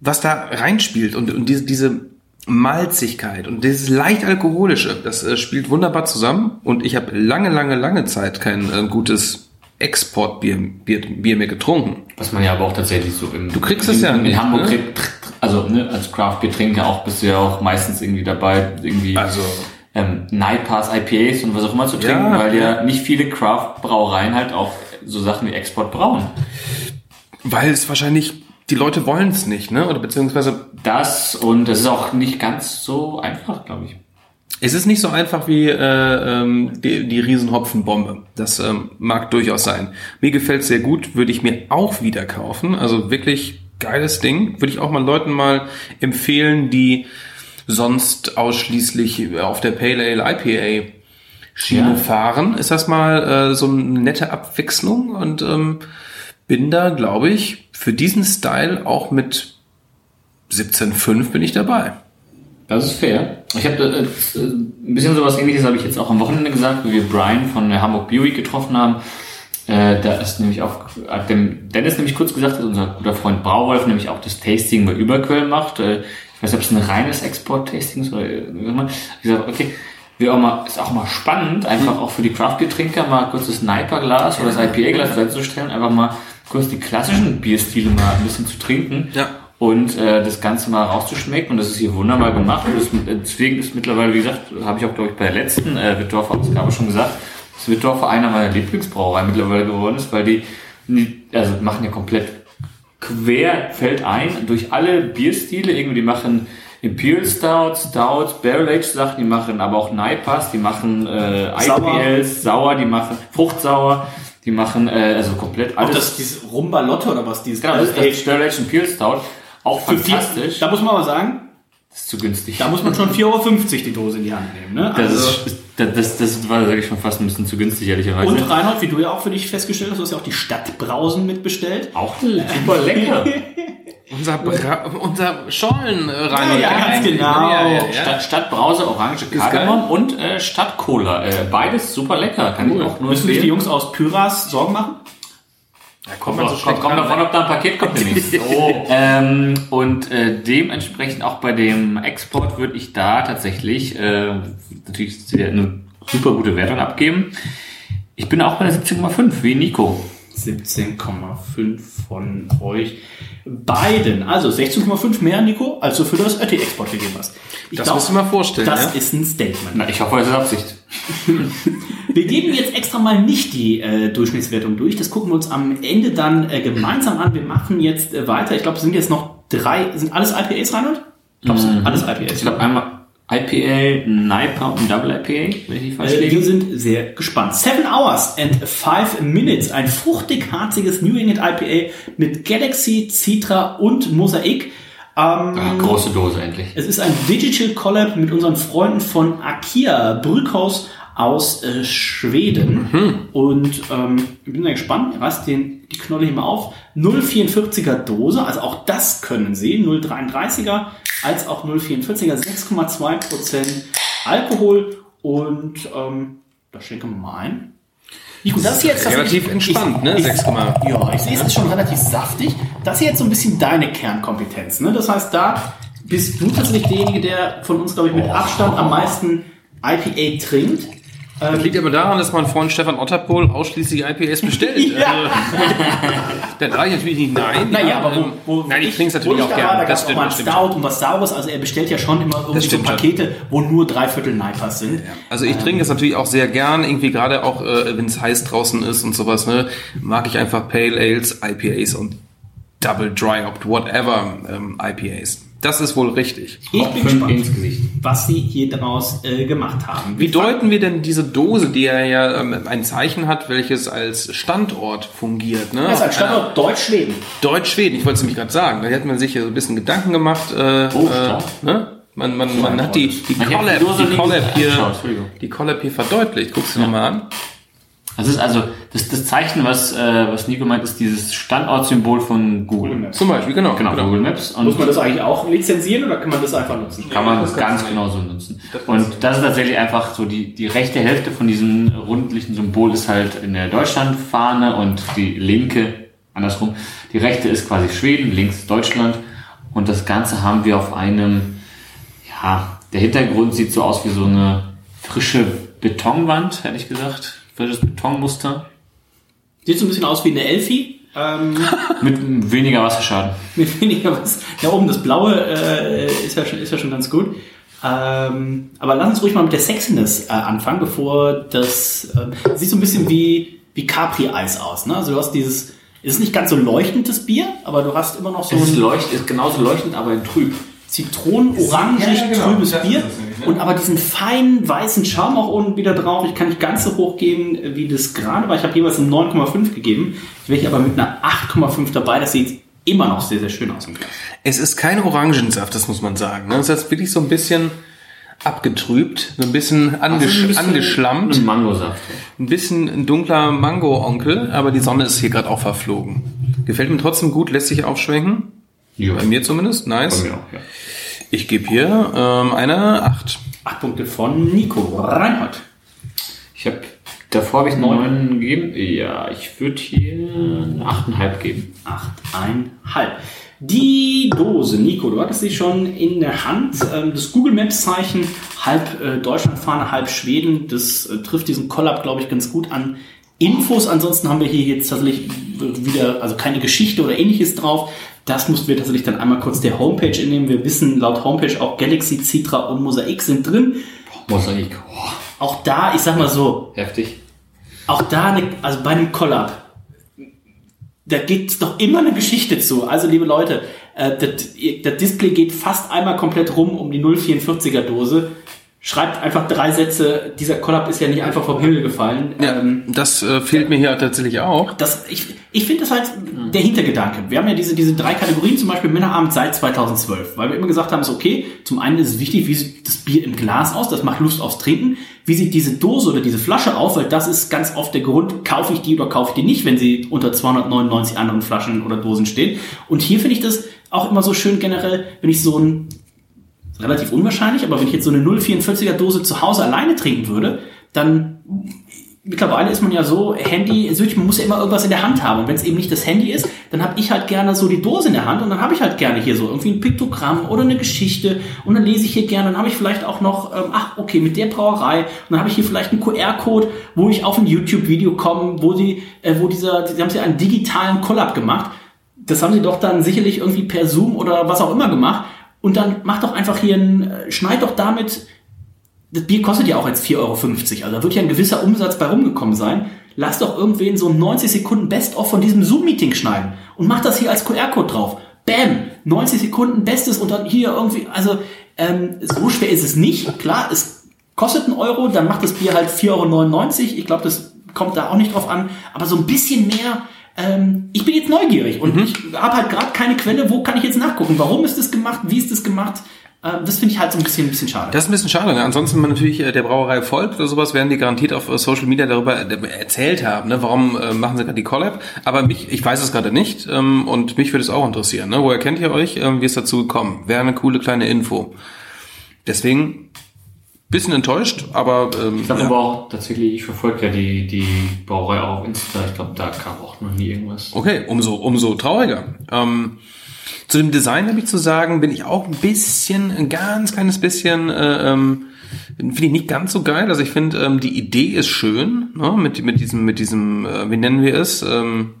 was da reinspielt und, und diese, diese Malzigkeit und dieses leicht alkoholische, das äh, spielt wunderbar zusammen. Und ich habe lange, lange, lange Zeit kein äh, gutes Exportbier Bier, Bier mehr getrunken. Was man ja aber auch tatsächlich so im. Du kriegst es in, ja In nicht, Hamburg ne? kriegt, also ne, als Craft-Getränke auch bist du ja auch meistens irgendwie dabei, irgendwie Also ähm, Nightpass IPAs und was auch immer zu trinken, Ja, weil ja. ja nicht viele Craft-Brauereien halt auch so Sachen wie Export brauen. weil es wahrscheinlich die Leute wollen es nicht, ne? Oder beziehungsweise Das und es ist auch nicht ganz so einfach, glaube ich. Es ist nicht so einfach wie äh, ähm, die, die Riesenhopfenbombe. Das ähm, mag durchaus sein. Mir gefällt sehr gut, würde ich mir auch wieder kaufen. Also wirklich geiles Ding. Würde ich auch mal Leuten mal empfehlen, die sonst ausschließlich auf der Pale Ale IPA Schiene Ja. fahren. Ist das mal äh, so eine nette Abwechslung und ähm, bin da, glaube ich, für diesen Style auch mit 17,5 bin ich dabei. Das ist fair. Ich habe äh, äh, ein bisschen sowas ähnliches habe ich jetzt auch am Wochenende gesagt, wie wir Brian von der Hamburg Week getroffen haben. Äh, da ist nämlich auch, hat dem Dennis nämlich kurz gesagt, dass unser guter Freund Brauwolf nämlich auch das Tasting bei Überquell macht. Äh, ich weiß nicht, ob es ein reines Export-Tasting ist oder irgendwann. Ich gesagt, okay, wir auch mal, ist auch mal spannend, einfach auch für die Craft-Getränker mal kurz das Sniper-Glas oder das IPA-Glas reinzustellen, einfach mal kurz die klassischen Bierstile mal ein bisschen zu trinken Ja. Und äh, das Ganze mal rauszuschmecken. Und das ist hier wunderbar gemacht. Und das, deswegen ist mittlerweile, wie gesagt, habe ich auch, glaube ich, bei der letzten äh, Wittdorfer Ausgabe schon gesagt, dass Wittdorfer einer meiner Lieblingsbrauereien mittlerweile geworden ist, weil die, die also machen ja komplett quer fällt ein durch alle Bierstile. Irgendwie, die machen Imperial Stout, Stout, Barrel Age Sachen, die machen aber auch Naipas, die machen äh, Sauer. IPLs, sauer, die machen Fruchtsauer, die machen äh, also komplett Auch alles. das, dieses Rumbalotte oder was, dieses Genau, das ist das Barrel Age Imperial Stout. Auch für vier, fantastisch. Da muss man aber sagen, Das ist zu günstig. da muss man schon 4,50 Euro die Dose in die Hand nehmen. Ne? das, Also- ist, das, das, das war, sage ich schon, fast ein bisschen zu günstig, ehrlicherweise. und Reinhold, wie du ja auch für dich festgestellt hast, du hast ja auch die Stadtbrausen mitbestellt. auch super lecker. Unser, Bra unser Schorlen äh, rein. Ja, ganz genau. Ja, ja, ja. Stadt, Stadtbrause, Orange, Kardamom und äh, Stadtcola. Äh, beides super lecker. Kann ich auch nur Müssen sich die. Jungs aus Pyras Sorgen machen? Kommt Kommt, man so kommt, kommt davon, ob da ein Paket kommt demnächst. ähm, und äh, dementsprechend auch bei dem Export würde ich da tatsächlich äh, natürlich eine super gute Wertung abgeben. Ich bin auch bei der 17,5 wie Nico. 17,5 von euch beiden. Also 16,5 mehr, Nico, als du für das RT-Export gegeben hast. Ich Das musst du mal vorstellen, Das ja? ist ein Statement. Na, ich hoffe, es ist Absicht. Wir geben jetzt extra mal nicht die äh, Durchschnittswertung durch. Das gucken wir uns am Ende dann äh, gemeinsam an. Wir machen jetzt äh, weiter. Ich glaube, es sind jetzt noch drei. Sind alles IPAs, Reinhold? Ich glaube, sind alles IPAs. Ich glaube einmal IPA, Nipa und Double IPA, wenn ich falsch Äh, wir liege. sind sehr gespannt. Seven Hours and Five Minutes. Ein fruchtig-harziges New England IPA mit Galaxy, Citra und Mosaik. Ähm, Ah, große Dose endlich. Es ist ein Digital Collab mit unseren Freunden von Akia Brückhaus aus äh, Schweden. Und ähm, ich bin sehr gespannt. Ich reiß den, die Knolle hier mal auf. 0,44er Dose, also auch das können Sie. 0,33er als auch 0,44er, 6,2% Alkohol. Und ähm, da schenken wir mal ein. Nico, das hier jetzt Relativ tatsächlich- entspannt, ich, ne? Ich, 6, ja, ich sehe es ist schon relativ saftig. Das ist jetzt so ein bisschen deine Kernkompetenz. Ne? Das heißt, da bist du tatsächlich derjenige, der von uns, glaube ich, mit Abstand am meisten IPA trinkt. Das liegt aber daran, dass mein Freund Stefan Otterpohl ausschließlich IPAs bestellt. Ja. Also, da sage ich natürlich nicht nein. Naja, Ja, aber wo, ähm, wo nein, ich trinke es natürlich ich auch gerne. Da gab es auch mal ein. Stout und was Saures. Also er bestellt ja schon immer irgendwie so stimmt schon. Pakete, wo nur drei Viertel Neipas sind. Also ich trinke es natürlich auch sehr gern, irgendwie gerade auch, äh, wenn es heiß draußen ist und sowas, ne, mag ich einfach Pale Ales, IPAs und Double Dry Hopped, whatever ähm, IPAs. Das ist wohl richtig. Ich bin gespannt, ins Gesicht. was sie hier daraus äh, gemacht haben. Wie deuten wir denn diese Dose, die ja, ja ähm, ein Zeichen hat, welches als Standort fungiert? Ne? Das ist ein Standort Deutsch-Schweden. Deutsch-Schweden, ich wollte es nämlich gerade sagen. Da hat man sich ja so ein bisschen Gedanken gemacht. Äh, Oh, äh, ne? Man, man, man hat die, die Collab, Dose die Collab hier, die Collab hier verdeutlicht. Guckst du noch mal an? Das ist also das, das Zeichen, was, äh, was Nico meint, ist dieses Standortsymbol von Google. Zum Beispiel, genau. Genau, Google Maps. Und Muss man das eigentlich auch lizenzieren oder kann man das einfach nutzen? kann man ganz genauso nutzen. Und das ist tatsächlich einfach so, die, die rechte Hälfte von diesem rundlichen Symbol ist halt in der Deutschlandfahne und die linke, andersrum, die rechte ist quasi Schweden, links Deutschland. Und das Ganze haben wir auf einem, ja, der Hintergrund sieht so aus wie so eine frische Betonwand, hätte ich gesagt. Frisches Betonmuster. Sieht so ein bisschen aus wie eine Elfi. Ähm, Mit weniger Wasserschaden. mit weniger was. Da oben das Blaue äh, ist, ja schon, ist ja schon ganz gut. Ähm, aber lass uns ruhig mal mit der Sexiness äh, anfangen, bevor das ähm, sieht so ein bisschen wie, wie Capri-Eis aus. Ne? Also du hast dieses, es ist nicht ganz so leuchtendes Bier, aber du hast immer noch so Es ist, leucht, ist genauso leuchtend, aber in trüb. Zitronen-orangig Ja, ja, genau. trübes Bier nämlich, ne? und aber diesen feinen weißen Schaum auch unten wieder drauf. Ich kann nicht ganz so hoch geben, äh, wie das gerade war. Ich habe jeweils eine 9,5 gegeben. Jetzt wäre ich aber mit einer 8,5 dabei. Das sieht immer noch sehr, sehr schön aus im Glas. Es ist kein Orangensaft, das muss man sagen. ne? Es ist wirklich so ein bisschen abgetrübt, so ein bisschen, angesch angeschlammt, Ein Mangosaft. ein bisschen ein dunkler Mango-Onkel, aber die Sonne ist hier gerade auch verflogen. Gefällt mir trotzdem gut, lässt sich aufschwenken. Ja. Bei mir zumindest, nice. Bei mir auch, ja. Ich gebe hier ähm, eine 8. Acht Punkte von Nico Reinhold. Ich habe davor habe ich einen neun gegeben. Ja, ich würde hier eine 8,5 geben. Acht, einhalb. Die Dose, Nico, du hattest sie schon in der Hand. Ähm, Das Google Maps Zeichen, halb äh, Deutschlandfahne, halb Schweden. Das äh, trifft diesen Collab, glaube ich, ganz gut an. Infos, ansonsten haben wir hier jetzt tatsächlich wieder, also keine Geschichte oder ähnliches drauf. Das mussten wir tatsächlich dann einmal kurz der Homepage entnehmen. Wir wissen laut Homepage auch Galaxy, Citra und Mosaik sind drin. Mosaik. Oh, Auch da, ich sag mal so, heftig. auch da, eine, also bei einem Collab, da geht doch immer eine Geschichte zu. Also, liebe Leute, äh, das, das Display geht fast einmal komplett rum um die 044er Dose. Schreibt einfach drei Sätze. Dieser Collab ist ja nicht einfach vom Himmel gefallen. Ja, Ähm, das äh, fehlt mir hier tatsächlich auch. das, ich ich finde das halt der Hintergedanke. Wir haben ja diese, diese drei Kategorien, zum Beispiel Männerabend seit 2012, weil wir immer gesagt haben, so okay, zum einen ist es wichtig, wie sieht das Bier im Glas aus, das macht Lust aufs Trinken. Wie sieht diese Dose oder diese Flasche auf, weil das ist ganz oft der Grund, kaufe ich die oder kaufe ich die nicht, wenn sie unter 299 anderen Flaschen oder Dosen steht. Und hier finde ich das auch immer so schön generell, wenn ich so ein relativ unwahrscheinlich, aber wenn ich jetzt so eine 044er Dose zu Hause alleine trinken würde, dann mittlerweile ist man ja so, Handy, man muss ja immer irgendwas in der Hand haben. Und wenn es eben nicht das Handy ist, dann habe ich halt gerne so die Dose in der Hand und dann habe ich halt gerne hier so irgendwie ein Piktogramm oder eine Geschichte und dann lese ich hier gerne, dann habe ich vielleicht auch noch, ähm, ach okay, mit der Brauerei und dann habe ich hier vielleicht einen QR-Code, wo ich auf ein YouTube-Video komme, wo die, äh, wo dieser, die haben sie einen digitalen Collab gemacht. Das haben sie doch dann sicherlich irgendwie per Zoom oder was auch immer gemacht. Und dann mach doch einfach hier ein, äh, schneid doch damit das Bier kostet ja auch jetzt 4,50 Euro. Also da wird ja ein gewisser Umsatz bei rumgekommen sein. Lass doch irgendwen so 90 Sekunden Best-of von diesem Zoom-Meeting schneiden und mach das hier als QR-Code drauf. Bam! 90 Sekunden Bestes und dann hier irgendwie, also ähm, so schwer ist es nicht. Klar, es kostet einen Euro, dann macht das Bier halt 4,99 Euro. Ich glaube, das kommt da auch nicht drauf an. Aber so ein bisschen mehr, ähm, ich bin jetzt neugierig und ich habe halt gerade keine Quelle, wo kann ich jetzt nachgucken? Warum ist das gemacht? Wie ist das gemacht? Äh, das finde ich halt so ein bisschen, ein bisschen schade. Das ist ein bisschen schade. Ne? Ansonsten, wenn man natürlich äh, der Brauerei folgt oder sowas, werden die garantiert auf äh, Social Media darüber äh, erzählt haben. Ne? Warum äh, machen sie gerade die Collab? Aber mich, ich weiß es gerade nicht ähm, und mich würde es auch interessieren. Ne? Woher kennt ihr euch? Ähm, wie ist dazu gekommen? Wäre eine coole kleine Info. Deswegen bisschen enttäuscht, aber ähm, Ich glaube ja. aber auch tatsächlich, ich verfolge ja die, die Brauerei auch auf Insta. Ich glaube, da kam auch noch nie irgendwas. Okay, umso, umso trauriger. Ähm, zu dem Design habe ich zu sagen, bin ich auch ein bisschen, ein ganz kleines bisschen, äh, ähm, finde ich nicht ganz so geil. Also ich finde, ähm, die Idee ist schön, ne? mit, mit diesem, mit diesem, äh, wie nennen wir es? Ähm,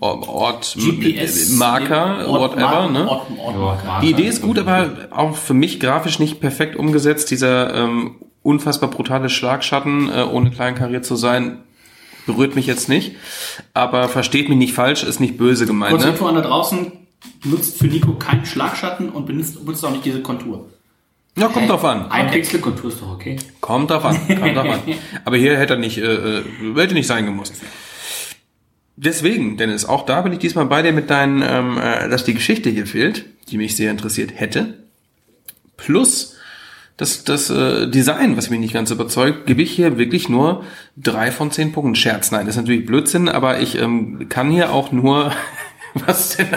Ort, GPS, Marker, Ort- whatever, ne? Ort- Ort- Marker. Die Idee ist gut, aber auch für mich grafisch nicht perfekt umgesetzt. Dieser ähm, unfassbar brutale Schlagschatten, äh, ohne kleinkariert zu sein, berührt mich jetzt nicht. Aber versteht mich nicht falsch, ist nicht böse gemeint. Kurze Ne? An da draußen, nutzt für Nico keinen Schlagschatten und benutzt, benutzt auch nicht diese Kontur. Ja, kommt drauf an. Ein Pixel Kontur ist doch okay. Kommt drauf an, kommt drauf an. Aber hier hätte er nicht, äh, äh, hätte nicht sein gemusst. Deswegen, Dennis, auch da bin ich diesmal bei dir mit deinen, ähm, äh, dass die Geschichte hier fehlt, die mich sehr interessiert hätte. Plus das, das äh, Design, was mich nicht ganz überzeugt, gebe ich hier wirklich nur drei von zehn Punkten. Scherz, nein, das ist natürlich Blödsinn, aber ich ähm, kann hier auch nur was denn?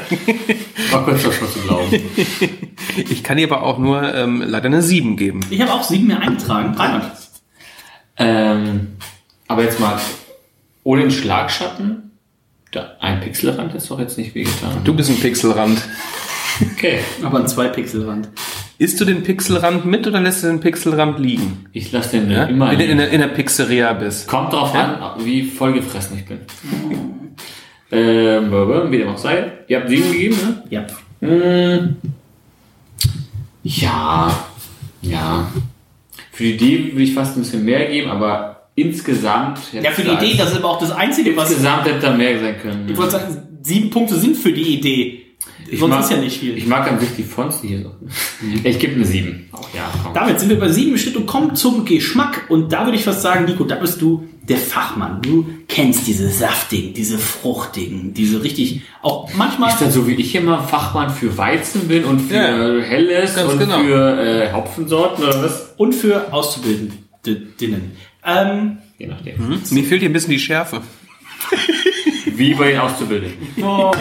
War kurz davor zu glauben. Ich kann hier aber auch nur ähm, leider eine 7 geben. Ich habe auch sieben mir eingetragen. Reinhard. ähm, aber jetzt mal, ohne den Schlagschatten, ein Pixelrand ist doch jetzt nicht wehgetan. Du bist ein Pixelrand. Okay, Aber ein Zwei-Pixel-Rand. Isst du den Pixelrand mit oder lässt du den Pixelrand liegen? ich lasse den Ja? immer Wenn du in der, in der Pizzeria bist. Kommt drauf an, wie vollgefressen ich bin. ähm, wie dem auch sei. Ihr habt sieben gegeben, ne? Ja. Hm. Ja, ja. Für die Idee würde ich fast ein bisschen mehr geben, aber insgesamt. Ja, für die Idee, das ist aber auch das Einzige, was. Insgesamt hätte da mehr sein können. Ich wollte sagen, sieben Punkte sind für die Idee. Ich Sonst mag- ist ja nicht viel. Ich mag an sich die Fonts, die hier so. Ich gebe eine 7. Auch ja, komm. Damit sind wir bei sieben Schritt und kommen zum Geschmack. Und da würde ich fast sagen, Nico, da bist du der Fachmann. Du kennst diese saftigen, diese fruchtigen, diese richtig, auch manchmal. Ist das so wie ich immer Fachmann für Weizen bin und für Ja, Helles ganz und genau. für äh, Hopfensorten oder was? und für Auszubildenden. Ähm, Je nachdem. Mir fehlt hier ein bisschen die Schärfe. Wie bei den Auszubildenden. oh,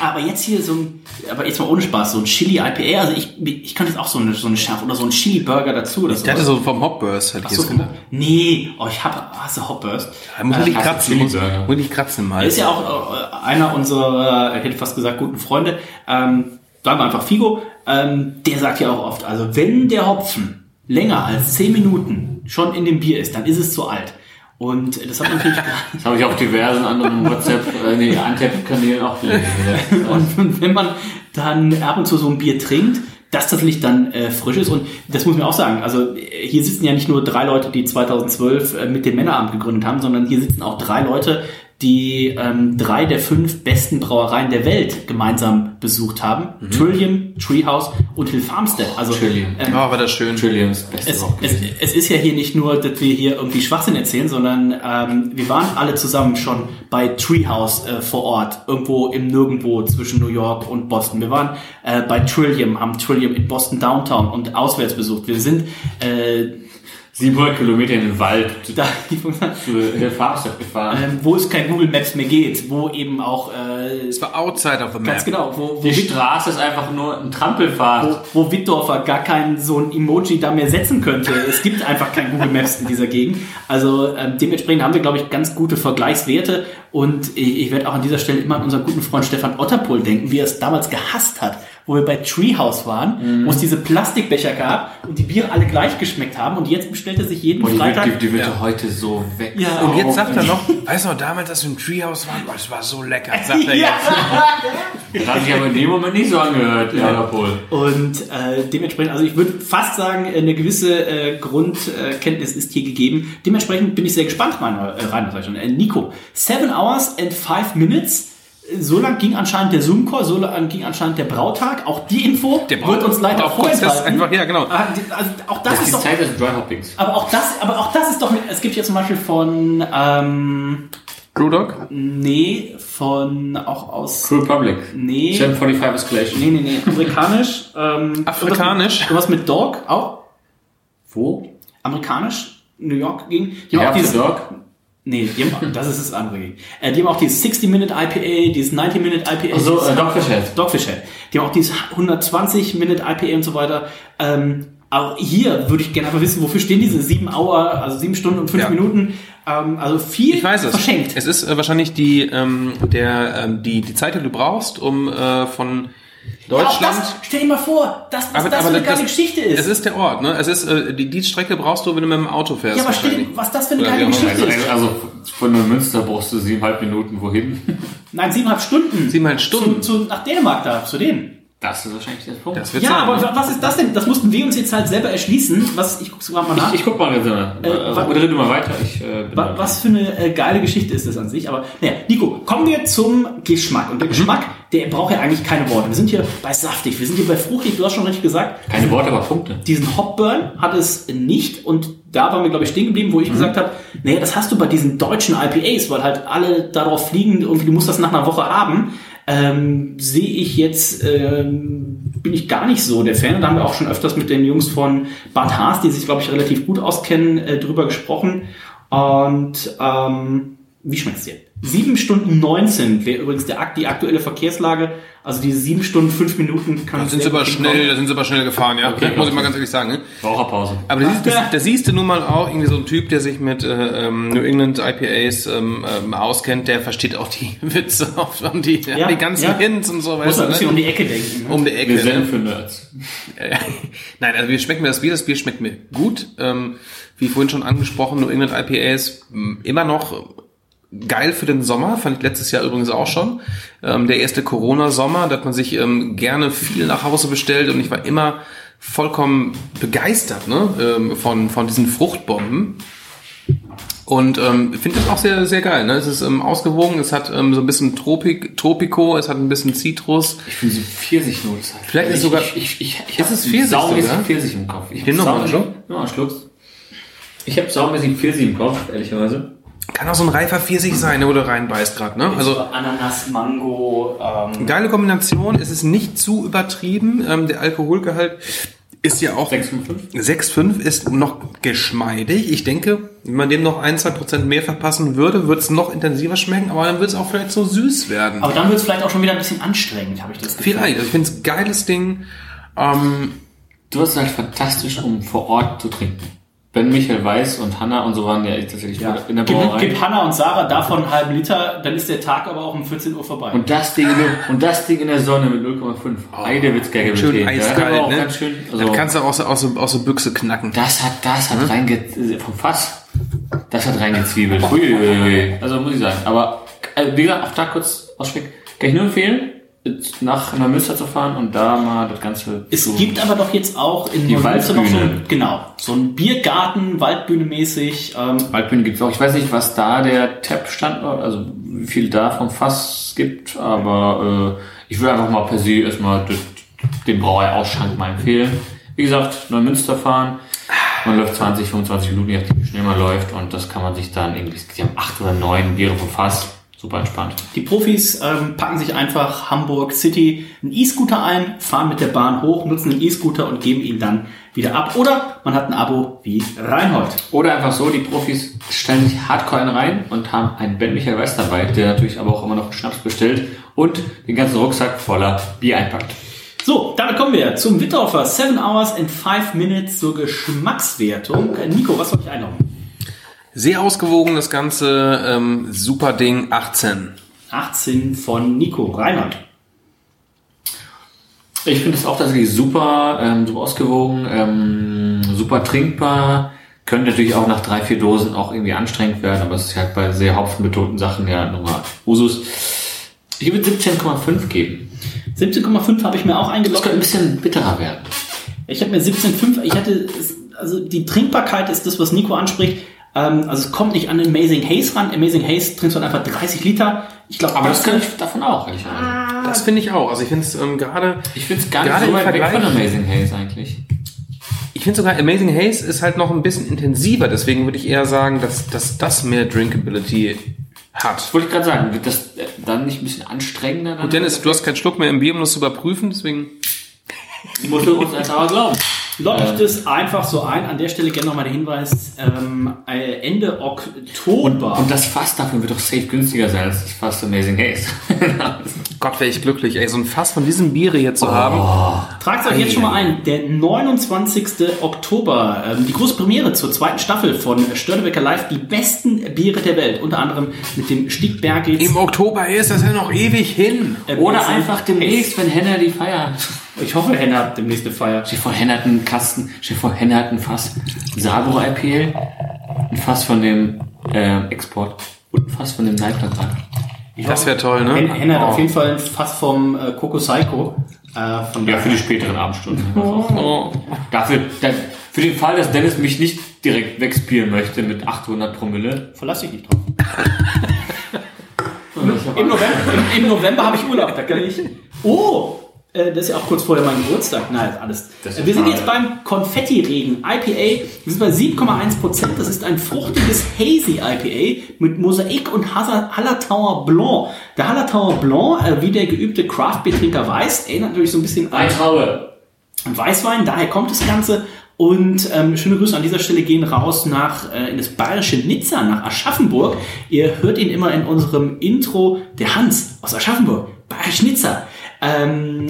aber jetzt hier so ein, aber jetzt mal ohne Spaß, so ein Chili IPA, also ich, ich könnte jetzt auch so eine, so eine Schärfe oder so ein Chili Burger dazu oder so. Ich hatte so vom Hopburst, hätte ich so, jetzt gedacht. nee, oh, ich habe, hast du Hopburst? Da muss ich kratzen, muss, muss ich kratzen mal. Er ist ja auch äh, einer unserer, ich hätte fast gesagt, guten Freunde. Ähm, sagen wir einfach Figo. Ähm, der sagt ja auch oft, also wenn der Hopfen länger als 10 Minuten schon in dem Bier ist, dann ist es zu alt. Und das hat natürlich Das habe ich auf diversen anderen WhatsApp, äh, nee, Antep-Kanälen auch gelesen. und wenn man dann ab und zu so ein Bier trinkt, dass das Licht dann äh, frisch ist. Und das muss man auch sagen. Also äh, hier sitzen ja nicht nur drei Leute, die 2012 äh, mit dem Männeramt gegründet haben, sondern hier sitzen auch drei Leute, die ähm, drei der fünf besten Brauereien der Welt gemeinsam besucht haben. Trillium, Treehouse und Hill Farmstead. Also Trillium. ähm, Oh, war das schön. Trillium ist das Beste es, es, es ist ja hier nicht nur, dass wir hier irgendwie Schwachsinn erzählen, sondern ähm, wir waren alle zusammen schon bei Treehouse äh, vor Ort, irgendwo im Nirgendwo zwischen New York und Boston. Wir waren äh, bei Trillium, haben Trillium in Boston Downtown und auswärts besucht. Wir sind äh, 700 Kilometer in den Wald da, zu der Farmstadt gefahren. ähm, wo es kein Google Maps mehr geht, wo eben auch äh, Das war outside of the map. ganz genau, wo, wo Die Straße ist einfach nur ein Trampelpfad. wo, wo Wittdorfer gar kein so ein Emoji da mehr setzen könnte. Es gibt einfach kein Google Maps in dieser Gegend. Also ähm, dementsprechend haben wir, glaube ich, ganz gute Vergleichswerte. Und ich, ich werde auch an dieser Stelle immer an unseren guten Freund Stefan Otterpohl denken, wie er es damals gehasst hat, wo wir bei Treehouse waren, wo es diese Plastikbecher gab und die Biere alle gleich geschmeckt haben. Und jetzt bestellt er sich jeden Boah, die, Freitag... wird, die, die wird doch heute so weg. Ja. Und jetzt sagt er noch, weißt du noch, damals, als wir im Treehouse waren, das war so lecker, sagt er Ja. jetzt. Das hat sich aber in dem Moment nicht so angehört, ja, Paul. Und äh, dementsprechend, also ich würde fast sagen, eine gewisse äh, Grundkenntnis ist hier gegeben. Dementsprechend bin ich sehr gespannt, mein äh, schon. Äh, Nico, seven hours and five minutes. So lang ging anscheinend der Zoom-Call, so lang ging anscheinend der Brautag. Auch die Info Der wird uns leider auch kurz das vorenthalten. einfach, ja, genau. Ah, die- Also auch das, Das ist ist doch, Zeit des Dry Hoppings. aber auch das, aber auch das ist doch, es gibt ja zum Beispiel von, ähm, Brewdog? nee, von, auch aus, True Republic. nee, 745 Escalation. nee, nee, nee, amerikanisch, ähm, Afrikanisch? irgendwas- Irgendwas mit Dog, auch, Wo? amerikanisch, New York ging. Die haben Ja, auch dieses, Dog. Nee, die haben, das ist das andere. Äh, die haben auch dieses 60-Minute IPA, dieses 90-Minute IPA. Also, äh, Dogfish Head. Dogfish Head. Die haben auch dieses 120-Minute IPA und so weiter. Ähm, auch hier würde ich gerne einfach wissen, wofür stehen diese sieben Hour, also sieben Stunden und fünf Ja. Minuten. Ähm, also viel Ich weiß es. verschenkt. Es ist äh, wahrscheinlich die, ähm, der, ähm, die, die Zeit, die du brauchst, um äh, von Ja, auch Deutschland. das, stell dir mal vor, dass das, aber, das aber für eine geile Geschichte ist. Es ist der Ort, ne? Es ist, äh, die, die Strecke brauchst du, wenn du mit dem Auto fährst. ja, aber stell dir, was das für eine Oder geile. Geschichte Also, ist. also von Neumünster brauchst du siebeneinhalb Minuten wohin. Nein, siebeneinhalb Stunden. Siebeneinhalb Stunden. Zu, zu, nach Dänemark da, zu denen. Das ist wahrscheinlich der Punkt. Ja, sein, aber ne? was ist das denn? Das mussten wir uns jetzt halt selber erschließen. Was, ich guck's gerade mal nach. ich, ich guck mal, jetzt, äh, wa- äh, rede mal weiter. Ich, äh, bin Wa- Was für eine äh, geile Geschichte ist das an sich. Aber naja, Nico, kommen wir zum Geschmack. Und der Geschmack, der braucht ja eigentlich keine Worte. Wir sind hier bei saftig, wir sind hier bei fruchtig, du hast schon richtig gesagt. Keine Worte, aber Punkte. Diesen Hopburn hat es nicht und da waren wir, glaube ich, stehen geblieben, wo ich gesagt habe, naja, das hast du bei diesen deutschen IPAs, weil halt alle darauf fliegen, irgendwie, du musst das nach einer Woche haben. Ähm, sehe ich jetzt, ähm, bin ich gar nicht so der Fan. Da haben wir auch schon öfters mit den Jungs von Bad Haas, die sich, glaube ich, relativ gut auskennen, äh, drüber gesprochen. Und ähm, wie schmeckt's dir? 7 Stunden 19 wäre übrigens der, die aktuelle Verkehrslage. Also diese 7 Stunden 5 Minuten kann Da sind sie aber schnell, da sind sie aber schnell gefahren, ja. Okay, muss ich mal ganz ehrlich sagen. Ne? Raucherpause. Aber da siehst, das, da siehst du nun mal auch irgendwie so ein Typ, der sich mit äh, ähm, New England IPAs ähm, ähm, auskennt, der versteht auch die Witze auf und die, Ja, die ganzen ja. Hints und so, Muss weißt man ein bisschen um ne? die Ecke denken. Ne? um die Ecke. Wir ne? sind für Nerds. Nein, also wie schmeckt mir das Bier? Das Bier schmeckt mir gut. Ähm, wie vorhin schon angesprochen, New England IPAs immer noch geil für den Sommer, fand ich letztes Jahr übrigens auch schon. Ähm, der erste Corona-Sommer, da hat man sich ähm, gerne viel nach Hause bestellt und ich war immer vollkommen begeistert ne? ähm, von, von diesen Fruchtbomben. Und ähm, finde das auch sehr, sehr geil. Ne? Es ist ähm, ausgewogen, es hat ähm, so ein bisschen Tropik, Tropico, es hat ein bisschen Zitrus. Ich finde so Pfirsichnote. Vielleicht ist ich, sogar- Ich, ich, ich, ich Ist es Pfirsich saumäßig sogar? Pfirsich im Kopf. Ich hab noch mal einen saumäßig- Schluck. Nimm mal einen Schluck. Ich habe saumäßig Pfirsich im Kopf, ehrlicherweise. Kann auch so ein reifer Pfirsich sein, ne, wo du reinbeißt gerade. Ne? Also Ananas, Mango, ähm, geile Kombination, es ist nicht zu übertrieben. Ähm, der Alkoholgehalt ist ja auch 6,5. 6,5 ist noch geschmeidig. Ich denke, wenn man dem noch ein, zwei Prozent mehr verpassen würde, wird es noch intensiver schmecken, aber dann wird es auch vielleicht so süß werden. aber dann wird es vielleicht auch schon wieder ein bisschen anstrengend, habe ich das Gefühl. Vielleicht. Also ich finde es ein geiles Ding. Ähm, Du hast es halt fantastisch, um vor Ort zu trinken. Ben, Michael Weiß und Hanna und so waren ja tatsächlich in der Gib, Brauerei. gib Hanna und Sarah davon einen halben Liter, dann ist der Tag aber auch um 14 Uhr vorbei. Und das Ding, in der, und das Ding in der Sonne mit 0,5. Heidewitzka Oh, schön Tee. eiskalt, auch ne? ganz schön, also, dann kannst du auch so aus, so- aus der Büchse knacken. das hat, das hat reinge, vom Fass. Das hat reingezwiebelt. Uiuiui. Also muss ich sagen. Aber, also, wie gesagt, auch da kurz Ausblick. Kann ich nur empfehlen, nach Neumünster zu fahren und da mal das Ganze es gibt aber doch jetzt auch in Neumünster noch so, Waldbühne. ein- genau, so ein Biergarten, Waldbühne mäßig. Ähm, Waldbühne gibt's auch. Ich weiß nicht, was da der Tap-Standort, also wie viel da vom Fass gibt, aber äh, ich würde einfach mal per se erstmal den, den Brauerei-Ausschank mal empfehlen. Wie gesagt, Neumünster fahren. Man läuft 20, 25 Minuten, je nachdem, wie schnell man läuft und das kann man sich dann irgendwie, die haben acht oder neun Biere vom Fass. Super entspannt. Die Profis ähm, packen sich einfach Hamburg City einen E-Scooter ein, fahren mit der Bahn hoch, nutzen den E-Scooter und geben ihn dann wieder ab. Oder man hat ein Abo wie Reinhold. Oder einfach so, die Profis stellen sich hardcore einen rein und haben einen Ben Michael West dabei, der natürlich aber auch immer noch einen Schnaps bestellt und den ganzen Rucksack voller Bier einpackt. So, damit kommen wir zum Witterhofer 7 Hours and 5 Minutes zur Geschmackswertung. Äh, Nico, was soll ich einloggen? Sehr ausgewogen das Ganze, ähm, super Ding, 18. 18 von Nico. Reinhold. Ich finde es auch tatsächlich super, ähm, super ausgewogen, ähm, super trinkbar. Könnte natürlich auch nach drei, vier Dosen auch irgendwie anstrengend werden, aber es ist halt bei sehr hopfenbetonten Sachen ja nochmal Usus. Ich würde 17,5 geben. 17,5 habe ich mir auch Das eingeloggt. könnte ein bisschen bitterer werden. Ich habe mir 17,5, ich hatte, also die Trinkbarkeit ist das, was Nico anspricht. Ähm, also es kommt nicht an Amazing Haze ran. Amazing Haze trinkst du dann einfach 30 Liter. Ich glaube, Aber das kann ich davon auch, ehrlicherweise. Das finde ich auch. Also ich finde es ähm, gerade, Ich finde es gar nicht so weit weg von Amazing Haze eigentlich. ich finde sogar Amazing Haze ist halt noch ein bisschen intensiver. Deswegen würde ich eher sagen, dass, dass das mehr Drinkability hat. Das wollte ich gerade sagen. Wird das äh, dann nicht ein bisschen anstrengender? Dann Gut, Dennis, du hast keinen Schluck mehr im Bier, um das zu überprüfen, deswegen. musst du uns einfach glauben. Ich das einfach so ein. An der Stelle gerne nochmal der Hinweis, ähm, äh, Ende Oktober. Und das Fass davon wird doch safe günstiger sein als das Fass Amazing Haze. Gott, wäre ich glücklich, ey, so ein Fass von diesem Biere hier zu haben. Tragt euch jetzt schon mal ein, der 29. Oktober, ähm, die große Premiere zur zweiten Staffel von Störtebecker Live, die besten Biere der Welt, unter anderem mit dem Stiegbergitz. Im Oktober ist das ja noch ewig hin. ähm, Oder einfach demnächst, wenn Henna die feiert. Haze. Ich hoffe, Henna hat demnächst eine Feier. Stell dir vor, Henna hat einen Kasten, stell dir vor, Henna hat ein Fass Sabro IPL, ein Fass von dem äh, Export und ein Fass von dem Neidvertrag. Das wäre toll, ne? Henna hat auf jeden Fall ein Fass vom äh, Coco Psycho. Äh, von Ja, für die späteren Abendstunden. Dafür, da, für den Fall, dass Dennis mich nicht direkt wegspielen möchte mit 800 Promille. Verlass ich nicht drauf. Im November, im, im November habe ich Urlaub, da kann ich. Oh! Äh, Das ist ja auch kurz vorher mein Geburtstag. Nein, alles. Das Äh, ist Wir sind jetzt beim Konfetti-Regen IPA. Wir sind bei 7,1 Prozent. Das ist ein fruchtiges Hazy IPA mit Mosaik und Hallertauer Blanc. Der Hallertauer Blanc, äh, wie der geübte Craft-Beer-Trinker weiß, erinnert natürlich so ein bisschen an. Weißwein, daher kommt das Ganze. Und ähm, schöne Grüße an dieser Stelle gehen raus nach äh, in das bayerische Nizza, nach Aschaffenburg. Ihr hört ihn immer in unserem Intro, der Hans aus Aschaffenburg, bayerisch Nizza. Ähm,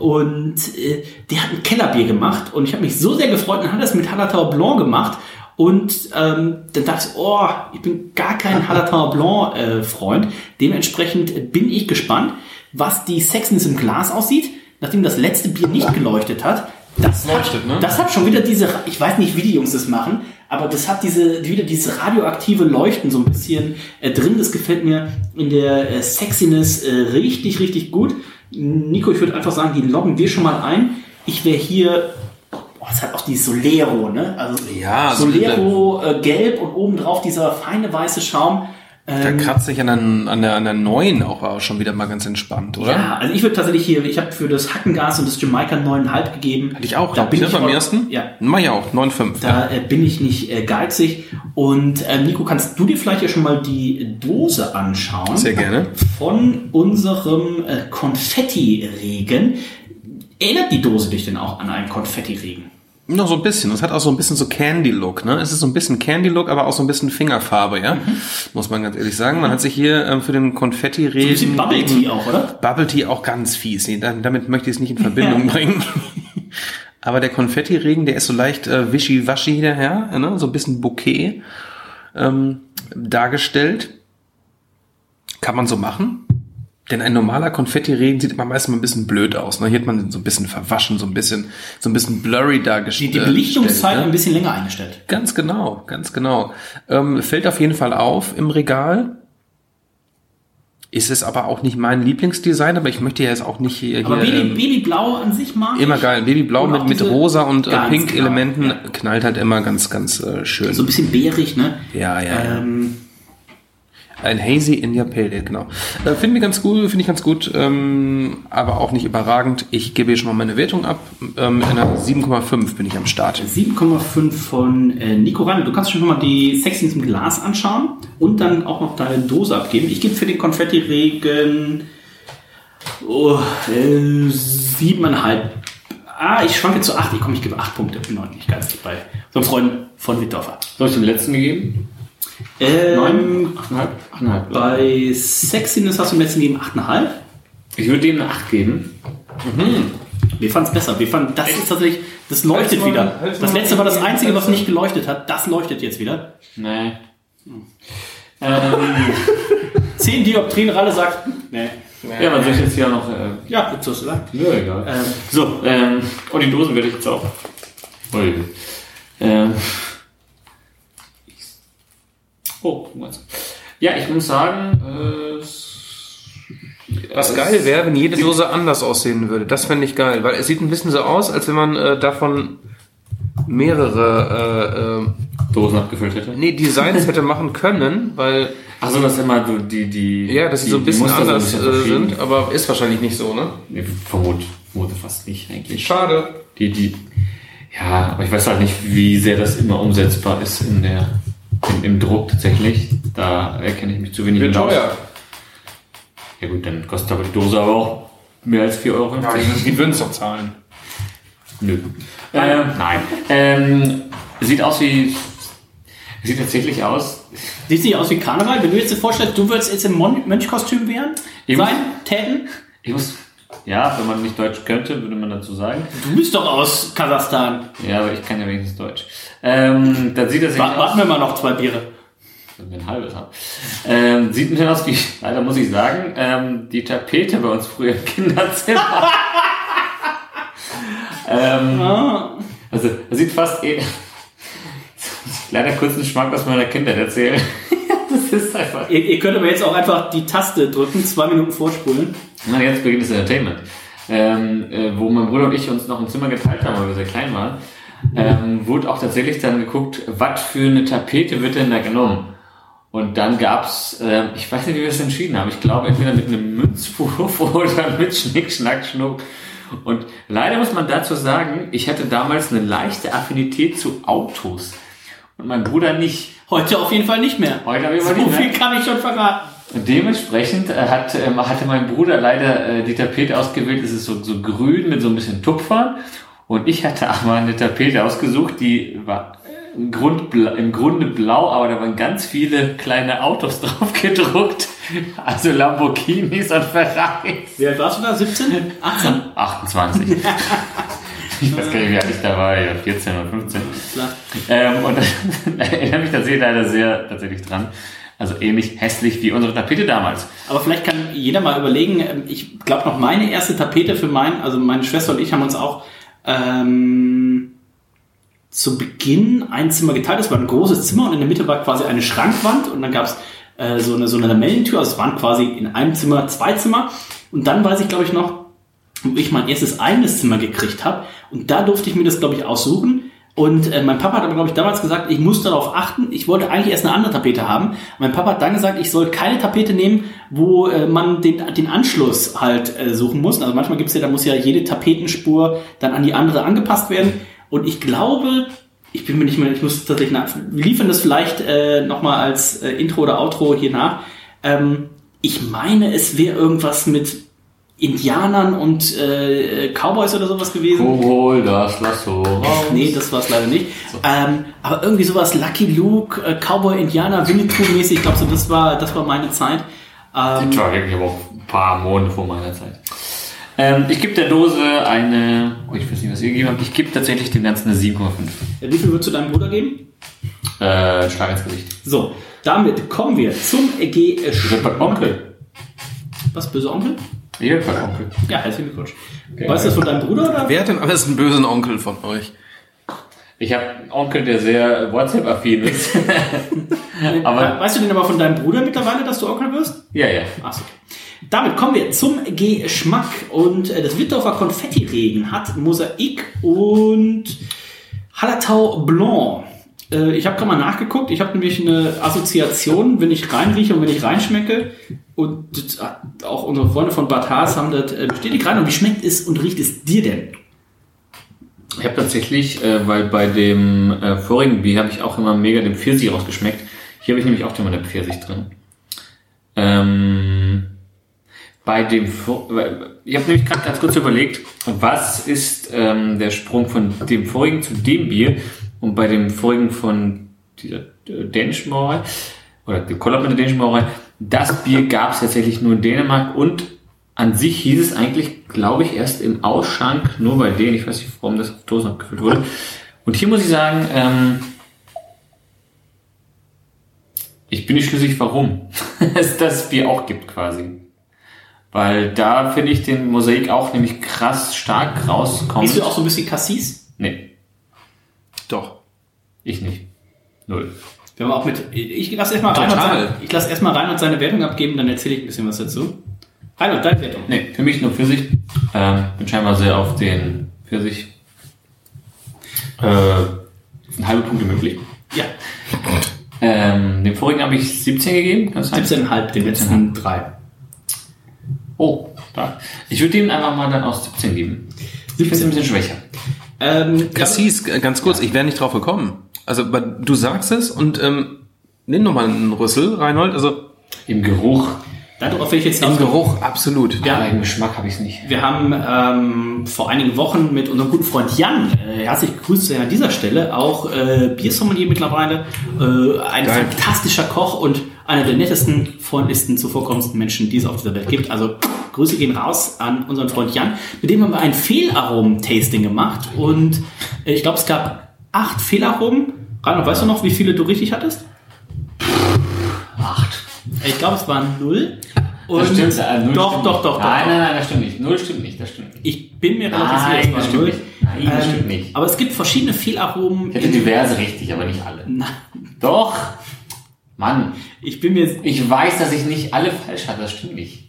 und äh, der hat ein Kellerbier gemacht und ich habe mich so sehr gefreut, dann hat es mit Hallertauer Blanc gemacht. Und ähm, dann dachte ich, oh, ich bin gar kein Hallertauer Blanc äh, Freund. Dementsprechend bin ich gespannt, was die Sexiness im Glas aussieht, nachdem das letzte Bier nicht geleuchtet hat. Das Leuchtet, hat, ne? Das hat schon wieder diese, ich weiß nicht, wie die Jungs das machen, aber das hat diese, wieder dieses radioaktive Leuchten so ein bisschen äh, drin. Das gefällt mir in der äh, Sexiness äh, richtig, richtig gut. Nico, ich würde einfach sagen, die loggen wir schon mal ein. Ich wäre hier, oh, es hat auch die Solero, ne? Also Ja, also Solero äh, gelb und obendrauf dieser feine weiße Schaum. Da kratzt sich an der, an der, an der neuen auch auch schon wieder mal ganz entspannt, oder? Ja, also ich würde tatsächlich hier, ich habe für das Hackengas und das Jamaika 9,5 gegeben. Hatte ich auch, Da bin ich, ich beim auch- ersten? Ja, Mach ich auch, 9,5. Da äh, bin ich nicht äh, geizig. Und äh, Nico, kannst du dir vielleicht ja schon mal die Dose anschauen? Sehr gerne. Von unserem äh, Konfetti-Regen. Erinnert die Dose dich denn auch an einen Konfetti-Regen? Noch so ein bisschen. Das hat auch so ein bisschen so Candy-Look, ne? Es ist so ein bisschen Candy-Look, aber auch so ein bisschen Fingerfarbe, ja? Muss man ganz ehrlich sagen. Man hat sich hier ähm, für den Konfetti-Regen... Ein bisschen Bubble Tea auch, oder? Bubble Tea auch ganz fies. Nee, da- damit möchte ich es nicht in Verbindung bringen. Aber der Konfetti-Regen, der ist so leicht äh, wischiwaschi daher, ne? so ein bisschen Bouquet ähm, dargestellt. Kann man so machen. Denn ein normaler Konfetti-Regen sieht immer meistens mal ein bisschen blöd aus. Ne? Hier hat man so ein bisschen verwaschen, so ein bisschen, so ein bisschen blurry Die, dargestellt. die Belichtungszeit ne? ein bisschen länger eingestellt. Ganz genau, ganz genau. Ähm, fällt auf jeden Fall auf im Regal. Ist es aber auch nicht mein Lieblingsdesign, aber ich möchte ja jetzt auch nicht hier, Aber hier Baby, ähm, Babyblau an sich mag immer geil. Babyblau mit, mit rosa und äh, Pink-Elementen genau, ja. knallt halt immer ganz, ganz äh, schön. So ein bisschen bärig, ne? ja, ja. ja. Ähm, Ein Hazy India Pale Ale, genau. Äh, finde ich ganz gut, finde ich ganz gut, ähm, aber auch nicht überragend. Ich gebe hier schon mal meine Wertung ab. Ähm, mit einer 7,5 bin ich am Start. 7,5 von äh, Nico Rand. Du kannst schon mal die Sexiness im Glas anschauen und dann auch noch deine Dose abgeben. Ich gebe für den Konfetti-Regen oh, äh, siebeneinhalb. Ah, ich schwanke zu acht. Ich komme, ich gebe acht Punkte. Bin noch nicht ganz bei so Freunden von Wittorfer. Soll ich den letzten gegeben? Ähm, Achteinhalb? Achteinhalb. bei Sexiness hast du im letzten gegeben 8,5. Ich würde dem eine 8 geben. Wir fanden es besser. Wir fanden, das ist tatsächlich, das leuchtet Halt's mal- wieder. Das letzte war das einzige, was nicht geleuchtet hat. Das leuchtet jetzt wieder. Nee. Zehn Dioptrien, Ralle sagt, nee. Ja, man soll ich jetzt hier noch. Äh, Ja, was sagen? ja, egal. Ähm, So, ähm, und die Dosen werde ich jetzt auch. Ui. Ähm. Oh, was? Ja, ich muss sagen, äh, Was geil wäre, wenn jede Dose anders aussehen würde. Das fände ich geil, weil es sieht ein bisschen so aus, als wenn man äh, davon mehrere äh, Dosen abgefüllt hätte. äh, nee, Designs hätte machen können, weil Achso, dass immer du die, die. ja, dass sie die- so ein die bisschen Muster so ein anders bisschen äh, sind, aber ist wahrscheinlich nicht so, ne? Nee, vermute, vermute fast nicht eigentlich. Schade. Die, die, ja, aber ich weiß halt nicht, wie sehr das immer umsetzbar ist in der, im, im Druck tatsächlich. Da erkenne ich mich zu wenig Wird teuer. Ja gut, dann kostet aber die Dose aber auch mehr als 4,50 Euro. Ja, die, die würden es doch zahlen. Nö. Ähm, nein. Ähm, sieht aus wie. Sieht tatsächlich aus. Sieht nicht aus wie Karneval? Wenn du jetzt dir vorstellst, du würdest jetzt im Mönchkostüm werden, Ich sein, muss- täten? Ich muss. Ja, wenn man nicht Deutsch könnte, würde man dazu sagen. Du bist doch aus Kasachstan. Ja, aber ich kann ja wenigstens Deutsch. Ähm, dann sieht das Wa- Warten wir mal noch zwei Biere. wenn wir ein halbes haben. Ähm, sieht ein bisschen aus wie, leider muss ich sagen, ähm, die Tapete bei uns früher im Kinderzimmer. ähm, also, das sieht fast eh. leider kurz einen Schmack aus meiner Kindheit erzählen. das ist einfach. Ihr, ihr könnt aber jetzt auch einfach die Taste drücken, zwei Minuten vorspulen. Na, jetzt beginnt das Entertainment. Ähm, äh, wo mein Bruder und ich uns noch ein Zimmer geteilt haben, weil wir sehr klein waren, ähm, wurde auch tatsächlich dann geguckt, was für eine Tapete wird denn da genommen? Und dann gab's, äh, ich weiß nicht, wie wir es entschieden haben. Ich glaube, entweder mit einem Münzwurf oder mit Schnick, Schnack, Schnuck. Und leider muss man dazu sagen, ich hatte damals eine leichte Affinität zu Autos. Und mein Bruder nicht. Heute auf jeden Fall nicht mehr. Heute auf jeden Fall so nicht mehr. viel kann ich schon verraten. Dementsprechend äh, hat, ähm, hatte mein Bruder leider äh, die Tapete ausgewählt. Es ist so, so grün mit so ein bisschen Tupfern. Und ich hatte aber eine Tapete ausgesucht, die war äh, im, Grund, im Grunde blau, aber da waren ganz viele kleine Autos drauf gedruckt. Also Lamborghinis und Ferraris. Wie alt warst du da? 17? 18? 28. ich weiß gar nicht, wie alt ich da war, ja, 14 oder 15. Klar. Ähm, und da erinnere mich tatsächlich leider sehr tatsächlich dran. Also ähnlich hässlich wie unsere Tapete damals. Aber vielleicht kann jeder mal überlegen, ähm, ich glaube noch meine erste Tapete für mein, also meine Schwester und ich haben uns auch ähm, zu Beginn ein Zimmer geteilt. Das war ein großes Zimmer und in der Mitte war quasi eine Schrankwand und dann gab es äh, so, eine, so eine Lamellentür. Also es waren quasi in einem Zimmer zwei Zimmer. Und dann weiß ich, glaube ich, noch, wo ich mein erstes eigenes Zimmer gekriegt habe. Und da durfte ich mir das, glaube ich, aussuchen. Und äh, mein Papa hat aber, glaube ich, damals gesagt, ich muss darauf achten. Ich wollte eigentlich erst eine andere Tapete haben. Mein Papa hat dann gesagt, ich soll keine Tapete nehmen, wo äh, man den, den Anschluss halt äh, suchen muss. Also manchmal gibt's ja, da muss ja jede Tapetenspur dann an die andere angepasst werden. Und ich glaube, ich bin mir nicht mehr, ich muss tatsächlich nach, wir liefern das vielleicht äh, nochmal als äh, Intro oder Outro hier nach. Ähm, ich meine, es wäre irgendwas mit Indianern und äh, Cowboys oder sowas gewesen. Hol das Lasso raus. Nee, das war es leider nicht. Ähm, aber irgendwie sowas Lucky Luke, äh, Cowboy, Indianer, Winnetou-mäßig, ich glaube so, das war, das war meine Zeit. Ähm, Das war wirklich aber auch ein paar Monate vor meiner Zeit. Ähm, ich gebe der Dose eine, oh, ich weiß nicht, was ihr gegeben habt, ich gebe tatsächlich dem Ganzen eine 7,5. wie viel würdest du deinem Bruder geben? Äh, Schlag ins Gesicht. So, damit kommen wir zum G. Ich werd bald Onkel. Was, böse Onkel? Bald Onkel. Ja, herzlichen Glückwunsch. Weißt du das von deinem Bruder oder? Wer hat denn alles einen bösen Onkel von euch? Ich habe einen Onkel, der sehr WhatsApp-affin ist. aber, weißt du denn aber von deinem Bruder mittlerweile, dass du Onkel wirst? ja, ja. Achso. Damit kommen wir zum Geschmack. Und äh, das Wittorfer Konfettiregen hat Mosaik und Hallertau Blanc. Äh, ich habe gerade mal nachgeguckt. Ich habe nämlich eine Assoziation, wenn ich reinrieche und wenn ich reinschmecke. Und hat auch unsere Freunde von Bad Haas haben das äh, bestätigt rein. Und wie schmeckt es und riecht es dir denn? Ich habe tatsächlich, äh, weil bei dem äh, vorigen Bier habe ich auch immer mega den Pfirsich rausgeschmeckt. Hier habe ich nämlich auch immer den Pfirsich drin. Ähm, bei dem, ich habe nämlich gerade ganz kurz überlegt, was ist ähm, der Sprung von dem vorigen zu dem Bier und bei dem vorigen von dieser äh, dänischen Brauerei oder der Kollab mit der dänischen Brauerei, das Bier gab es tatsächlich nur in Dänemark und an sich hieß es eigentlich, glaube ich, erst im Ausschank, nur bei denen, ich weiß nicht, warum das auf Dosen abgefüllt wurde. Und hier muss ich sagen, ähm, ich bin nicht schlüssig, warum es das Bier auch gibt quasi. Weil da finde ich den Mosaik auch nämlich krass stark rauskommen. Riechst du auch so ein bisschen Cassis? Nee, Doch. ich nicht. Null. Wir haben auch mit. Ich lasse erstmal rein, ich lass erstmal rein und seine Wertung abgeben, dann erzähle ich ein bisschen was dazu. Reinhold, deine Wertung. Nee, für mich nur Pfirsich. Ähm, bin scheinbar sehr auf den Pfirsich. Äh, halbe Punkte möglich. Ja, Ähm, dem vorigen habe ich 17 gegeben. Kann das sein? 17,5, den letzten drei. Oh, da. Ich würde dem einfach mal dann aus 17 geben. Ich finde es ein bisschen schwächer. Ähm, Cassis, äh, ganz kurz, ich wäre nicht drauf gekommen. Also, du sagst es und ähm, nimm noch mal einen Rüssel, Reinhold. Also, Im Geruch Darauf will ich jetzt Im. Geruch, absolut. Ja. Aber im Geschmack habe ich es nicht. Wir haben ähm, vor einigen Wochen mit unserem guten Freund Jan, äh, herzlich gegrüßt an dieser Stelle, auch äh, Biersommelier mittlerweile, äh, ein Geil. fantastischer Koch und einer der nettesten, freundlichsten, zuvorkommendsten Menschen, die es auf dieser Welt gibt. Also Grüße gehen raus an unseren Freund Jan. Mit dem haben wir ein Fehlaromen-Tasting gemacht und äh, ich glaube, es gab acht Fehlaromen. Reinhard, weißt du noch, wie viele du richtig hattest? Acht. Ich glaube, es waren null. Und Das stimmt, äh, null doch, stimmt doch, nicht. doch, doch. Nein, nein, nein, das stimmt nicht. Null stimmt nicht, das stimmt nicht. Ich bin mir relativ sicher, es war null. nicht. Nein, das Ähm, stimmt nicht. Aber es gibt verschiedene Fehlaromen. Ich hätte diverse richtig, aber nicht alle. Na, Doch. Mann, ich bin mir ich weiß, dass ich nicht alle falsch hatte, das stimmt nicht.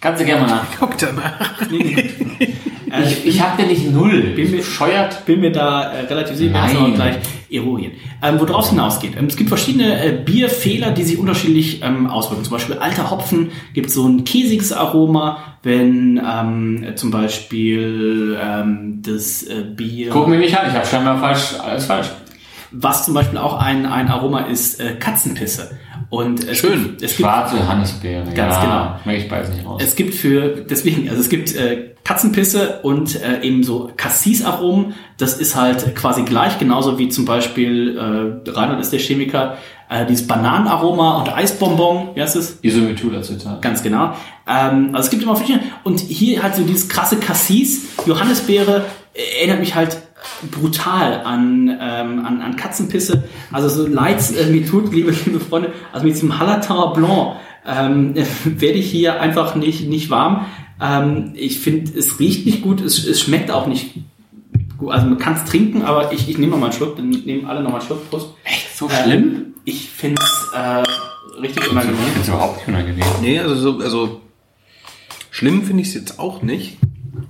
Kannst du gerne mal nach. Guck da nach. äh, Ich, ich habe ja nicht null. bin mir- bescheuert. bin mir da äh, relativ sicher, Nein. auch gleich eruieren. Ähm, Worauf es hinausgeht. Ähm, es gibt verschiedene äh, Bierfehler, die sich unterschiedlich ähm, auswirken. Zum Beispiel alter Hopfen gibt so ein käsiges Aroma, wenn ähm, zum Beispiel ähm, das äh, Bier... Guck mich nicht an, ich habe scheinbar falsch, alles falsch. Was zum Beispiel auch ein, ein Aroma ist, äh, Katzenpisse. Und es Schön. Gibt, es gibt Schwarze Johannisbeere. Ganz ja, genau. Ich beides nicht raus. Es gibt für, deswegen, also es gibt äh, Katzenpisse und äh, eben so Cassis-Aromen. Das ist halt quasi gleich, genauso wie zum Beispiel, äh, Reinhard ist der Chemiker, äh, dieses Bananenaroma und Eisbonbon, wie heißt es? Isomethylacetat. Ganz genau. Ähm, also es gibt immer verschiedene. Und hier halt so dieses krasse Cassis, Johannisbeere, äh, erinnert mich halt brutal an, ähm, an, an Katzenpisse. Also so leid's äh, mir tut, liebe, liebe Freunde, also mit diesem Hallertauer Blanc ähm, werde ich hier einfach nicht, nicht warm. Ähm, ich finde, es riecht nicht gut, es, es schmeckt auch nicht gut. Also man kann es trinken, aber ich, ich nehme mal einen Schluck, dann nehmen alle noch mal einen Schluck. Prost. Echt so Ähm, ich finde es äh, richtig unangenehm. Ich finde es überhaupt nicht unangenehm. Nee, also, so, also schlimm finde ich es jetzt auch nicht.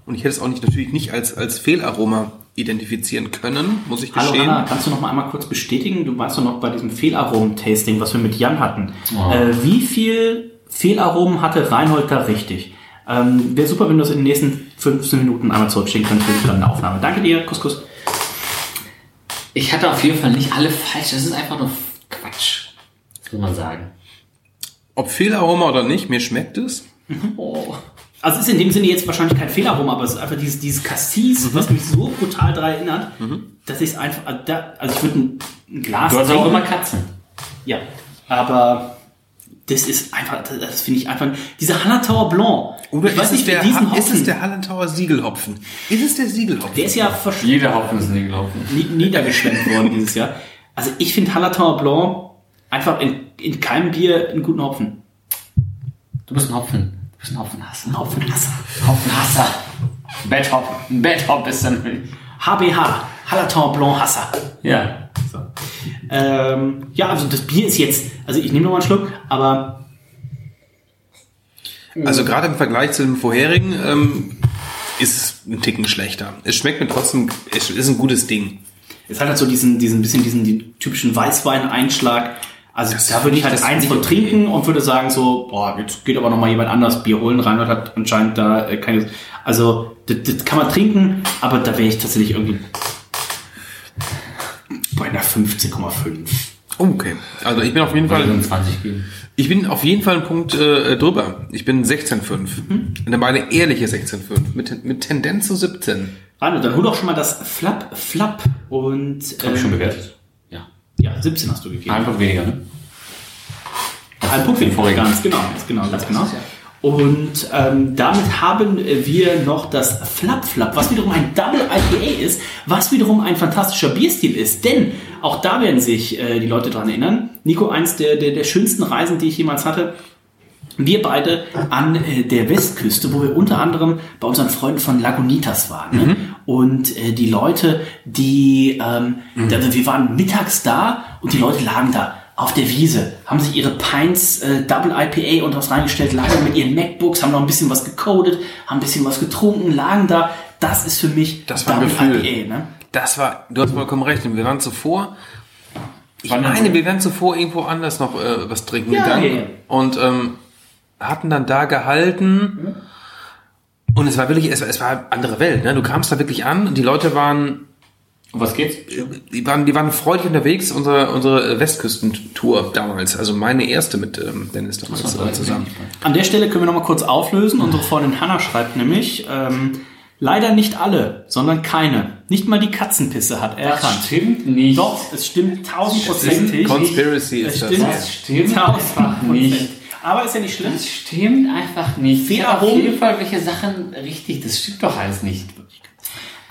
Und ich hätte es auch nicht natürlich nicht als, als Fehlaroma identifizieren können, muss ich Hallo gestehen. Anna, kannst du noch mal einmal kurz bestätigen? Du warst doch noch bei diesem Fehlaromen-Tasting, was wir mit Jan hatten. Oh. Äh, wie viel Fehlaromen hatte Reinhold da richtig? Ähm, Wäre super, wenn du das in den nächsten 15 Minuten einmal zurückschicken könntest für die kleine Aufnahme. Danke dir, Kuss, Kuss. Ich hatte auf jeden Fall nicht alle falsch. Das ist einfach nur Quatsch. Das muss man sagen. Ob Fehlaroma oder nicht, mir schmeckt es. Oh. Also es ist in dem Sinne jetzt wahrscheinlich kein Fehlaroma, aber es ist einfach dieses, dieses Cassis, Mhm. was mich so brutal daran erinnert, dass ich es einfach, also da, also ich würde ein, ein Glas Du hast auch immer Katzen. Ja, aber das ist einfach, das, das finde ich einfach, dieser Hallertauer Blanc. Oder ich weiß nicht, der, diesen Ha- ist es Hopfen, der Hallentauer Siegelhopfen? Ist es der Siegelhopfen? der ist ja versch- Jeder Hopfen ist nie gelaufen. nie- niedergeschwemmt worden dieses Jahr. Also ich finde Hallertauer Blanc einfach in, in keinem Bier einen guten Hopfen. Du bist ein Hopfen. Du bist ein Hopfenhasser. Ein Hopfenhasser. Hopfenhasser. Betthop. Ein Betthop ist dann. HBH, Hallertauer Blanc Hasser. Ja. So. Ähm, ja, also das Bier ist jetzt, also ich nehme noch mal einen Schluck, aber Also gerade im Vergleich zu dem vorherigen ähm, ist es ein Ticken schlechter. Es schmeckt mir trotzdem, es ist ein gutes Ding. es hat halt so diesen, diesen bisschen diesen die typischen Weißweineinschlag. Also Das da würde ich halt das eins von okay. trinken und würde sagen so, boah, jetzt geht aber noch mal jemand anders Bier holen. Reinhard hat anscheinend da äh, keine, also das, das kann man trinken, aber da wäre ich tatsächlich irgendwie bei einer 15,5. Oh, okay. Also ich bin auf jeden Fall, 20 geben. ich bin auf jeden Fall einen Punkt äh, drüber. Ich bin 16,5. Mhm. Eine ehrliche 16,5 mit, mit Tendenz zu 17. Reinhard, dann hol doch schon mal das Flap Flap und Hab ich schon äh, bewertet? Ja. ja, 17 hast du gegeben. Ein Punkt weniger, ne? Ein Punkt den vorigen. Ganz genau, ganz genau, ganz genau. Und ähm, damit haben wir noch das Flap Flap, was wiederum ein Double IPA ist, was wiederum ein fantastischer Bierstil ist. Denn auch da werden sich äh, die Leute dran erinnern. Nico, eins der, der, der schönsten Reisen, die ich jemals hatte. Wir beide an äh, der Westküste, wo wir unter anderem bei unseren Freunden von Lagunitas waren. Ne? Und äh, die Leute, die, ähm, da, wir waren mittags da und die Leute lagen da auf der Wiese, haben sich ihre Pints äh, Double IPA und was reingestellt, lagen mit ihren MacBooks, haben noch ein bisschen was gecodet, haben ein bisschen was getrunken, lagen da. Das ist für mich Das war ein Gefühl. IPA. Ne? Das war, du hast vollkommen recht. Wir waren zuvor, ich meine, wir wären zuvor irgendwo anders noch äh, was trinken Ja, gegangen. ja. Und ähm, hatten dann da gehalten. Und es war wirklich, es war, es war eine andere Welt. Ne? Du kamst da wirklich an und die Leute waren Um was geht's? Die waren, die waren freudig unterwegs, unsere, unsere Westküstentour damals. Also meine erste mit ähm, Dennis damals äh, zusammen. An der Stelle können wir noch mal kurz auflösen. Unsere Freundin Hanna schreibt nämlich, ähm, leider nicht alle, sondern keine. Nicht mal die Katzenpisse hat er erkannt. Das stimmt nicht. Doch, es stimmt tausendprozentig. Conspiracy Es ist das. stimmt, Das stimmt tausendprozentig. nicht. Aber ist ja nicht schlimm. Das stimmt einfach nicht. Fehler Ich auf jeden Fall welche Sachen richtig. Das stimmt doch alles nicht.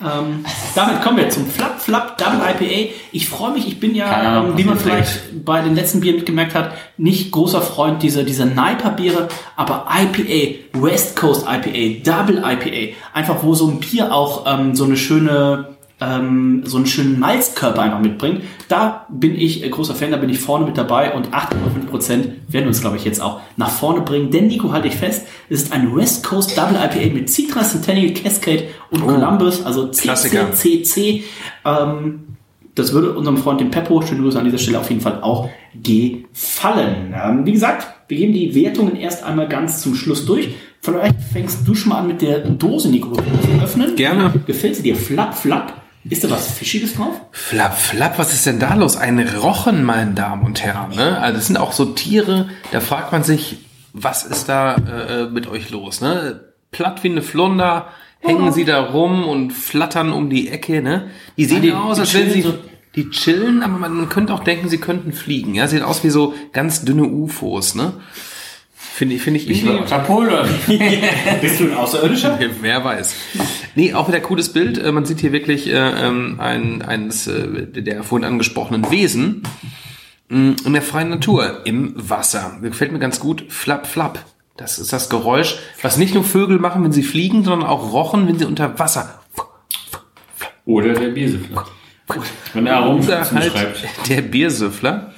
Ähm, damit kommen wir zum Flap Flap Double IPA. Ich freue mich, ich bin ja, ähm, wie man vielleicht bei den letzten Bieren mitgemerkt hat, nicht großer Freund dieser, dieser Naipa-Biere, aber IPA, West Coast IPA, Double IPA, einfach wo so ein Bier auch ähm, so eine schöne, ähm, so einen schönen Malzkörper einfach mitbringt. Da bin ich äh, großer Fan, da bin ich vorne mit dabei und 8,5% werden uns, glaube ich, jetzt auch nach vorne bringen. Denn, Nico, halte ich fest, es ist ein West Coast Double IPA mit Citra, Centennial, Cascade und Columbus, also. CCCC. Ähm, das würde unserem Freund dem Peppo, schöne Grüße an dieser Stelle, auf jeden Fall auch gefallen. Ähm, wie gesagt, wir geben die Wertungen erst einmal ganz zum Schluss durch. Vielleicht fängst du schon mal an mit der Dose, Nico, sie öffnen. Gerne. Gefällt sie dir? Flap, flap. Ist da was Fischiges drauf? Flapp, flapp, was ist denn da los? Ein Rochen, meine Damen und Herren. Ne? Also das sind auch so Tiere, da fragt man sich, was ist da äh, mit euch los? Ne? Platt wie eine Flunder, hängen sie da rum und flattern um die Ecke. Ne? Die sehen die- aus, die als wenn sie... so- Die chillen, aber man, man könnte auch denken, sie könnten fliegen. Ja, sehen aus wie so ganz dünne UFOs, ne? Finde ich, finde ich. Apollo. Bist du ein Außerirdischer? Wer weiß. Nee, auch wieder cooles Bild. Äh, Man sieht hier wirklich äh, ähm, ein, eines äh, der vorhin angesprochenen Wesen mh, in der freien Natur, im Wasser. Gefällt mir ganz gut. Flap, flap. Das ist das Geräusch, was nicht nur Vögel machen, wenn sie fliegen, sondern auch Rochen, wenn sie unter Wasser. Oder der Biesefler. Wenn er rum Oder halt der Biersüffler.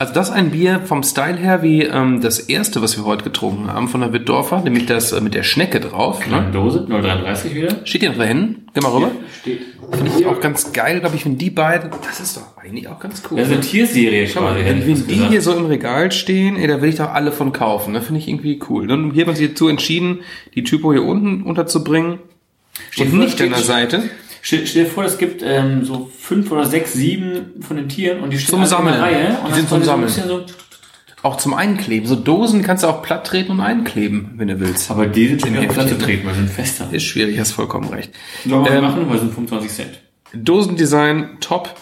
Also das ist ein Bier vom Style her wie ähm, das erste, was wir heute getrunken haben von der Wittdorfer, nämlich das äh, mit der Schnecke drauf. Ne? Dose, 0,33 wieder. Steht hier noch da hinten? Geh mal rüber. Steht. Finde ich auch ganz geil, glaube ich, wenn die beiden. Das ist doch eigentlich auch ganz cool. Das ist eine Tierserie Schau mal, wenn, wenn die gesagt. hier so im Regal stehen, ey, da will ich doch alle von kaufen. Ne? Finde ich irgendwie cool. Und hier haben wir sich dazu entschieden, die Typo hier unten unterzubringen. Steht vor, nicht an der Seite. Stell, stell dir vor, es gibt ähm, so fünf oder sechs, sieben von den Tieren und die stehen Zum alle Sammeln. in der Reihe. Die Und sind dann zum Sammeln. bisschen So, Auch zum Einkleben. So Dosen kannst du auch platt treten und einkleben, wenn du willst. aber die sind schwer platt zu treten, weil sie sind fester. Ist schwierig, hast vollkommen recht. Sollen wir Ähm, machen, weil es sind 25 Cent. Dosendesign, top.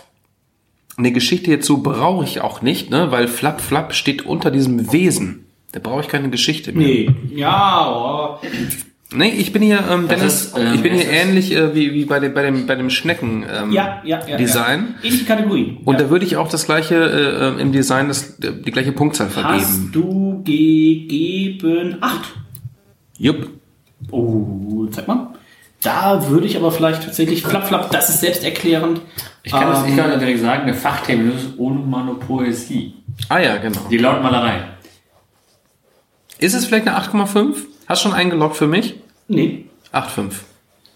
Eine Geschichte hierzu brauche ich auch nicht, ne? weil Flap Flap steht unter diesem Wesen. Da brauche ich keine Geschichte mehr. Nee. Ja, oh. Nee, ich bin hier, ähm, Dennis, ist, ähm, ich bin hier ähnlich äh, wie, wie bei dem, bei dem, bei dem Schnecken ähm, ja, ja, ja. Design. Ja. Ähnliche Kategorie. Und ja. da würde ich auch das gleiche äh, im Design das, die gleiche Punktzahl vergeben. Hast du gegeben 8? Jupp. Oh, zeig mal. Da würde ich aber vielleicht tatsächlich flap flap, das ist selbsterklärend. Ich kann, das, ich Ähm, kann direkt sagen, der Fachterminus ist Onomatopoesie. Ah ja, genau. Die Lautmalerei. Ist es vielleicht eine 8,5? Hast du schon eingeloggt für mich? Nee. 8,5.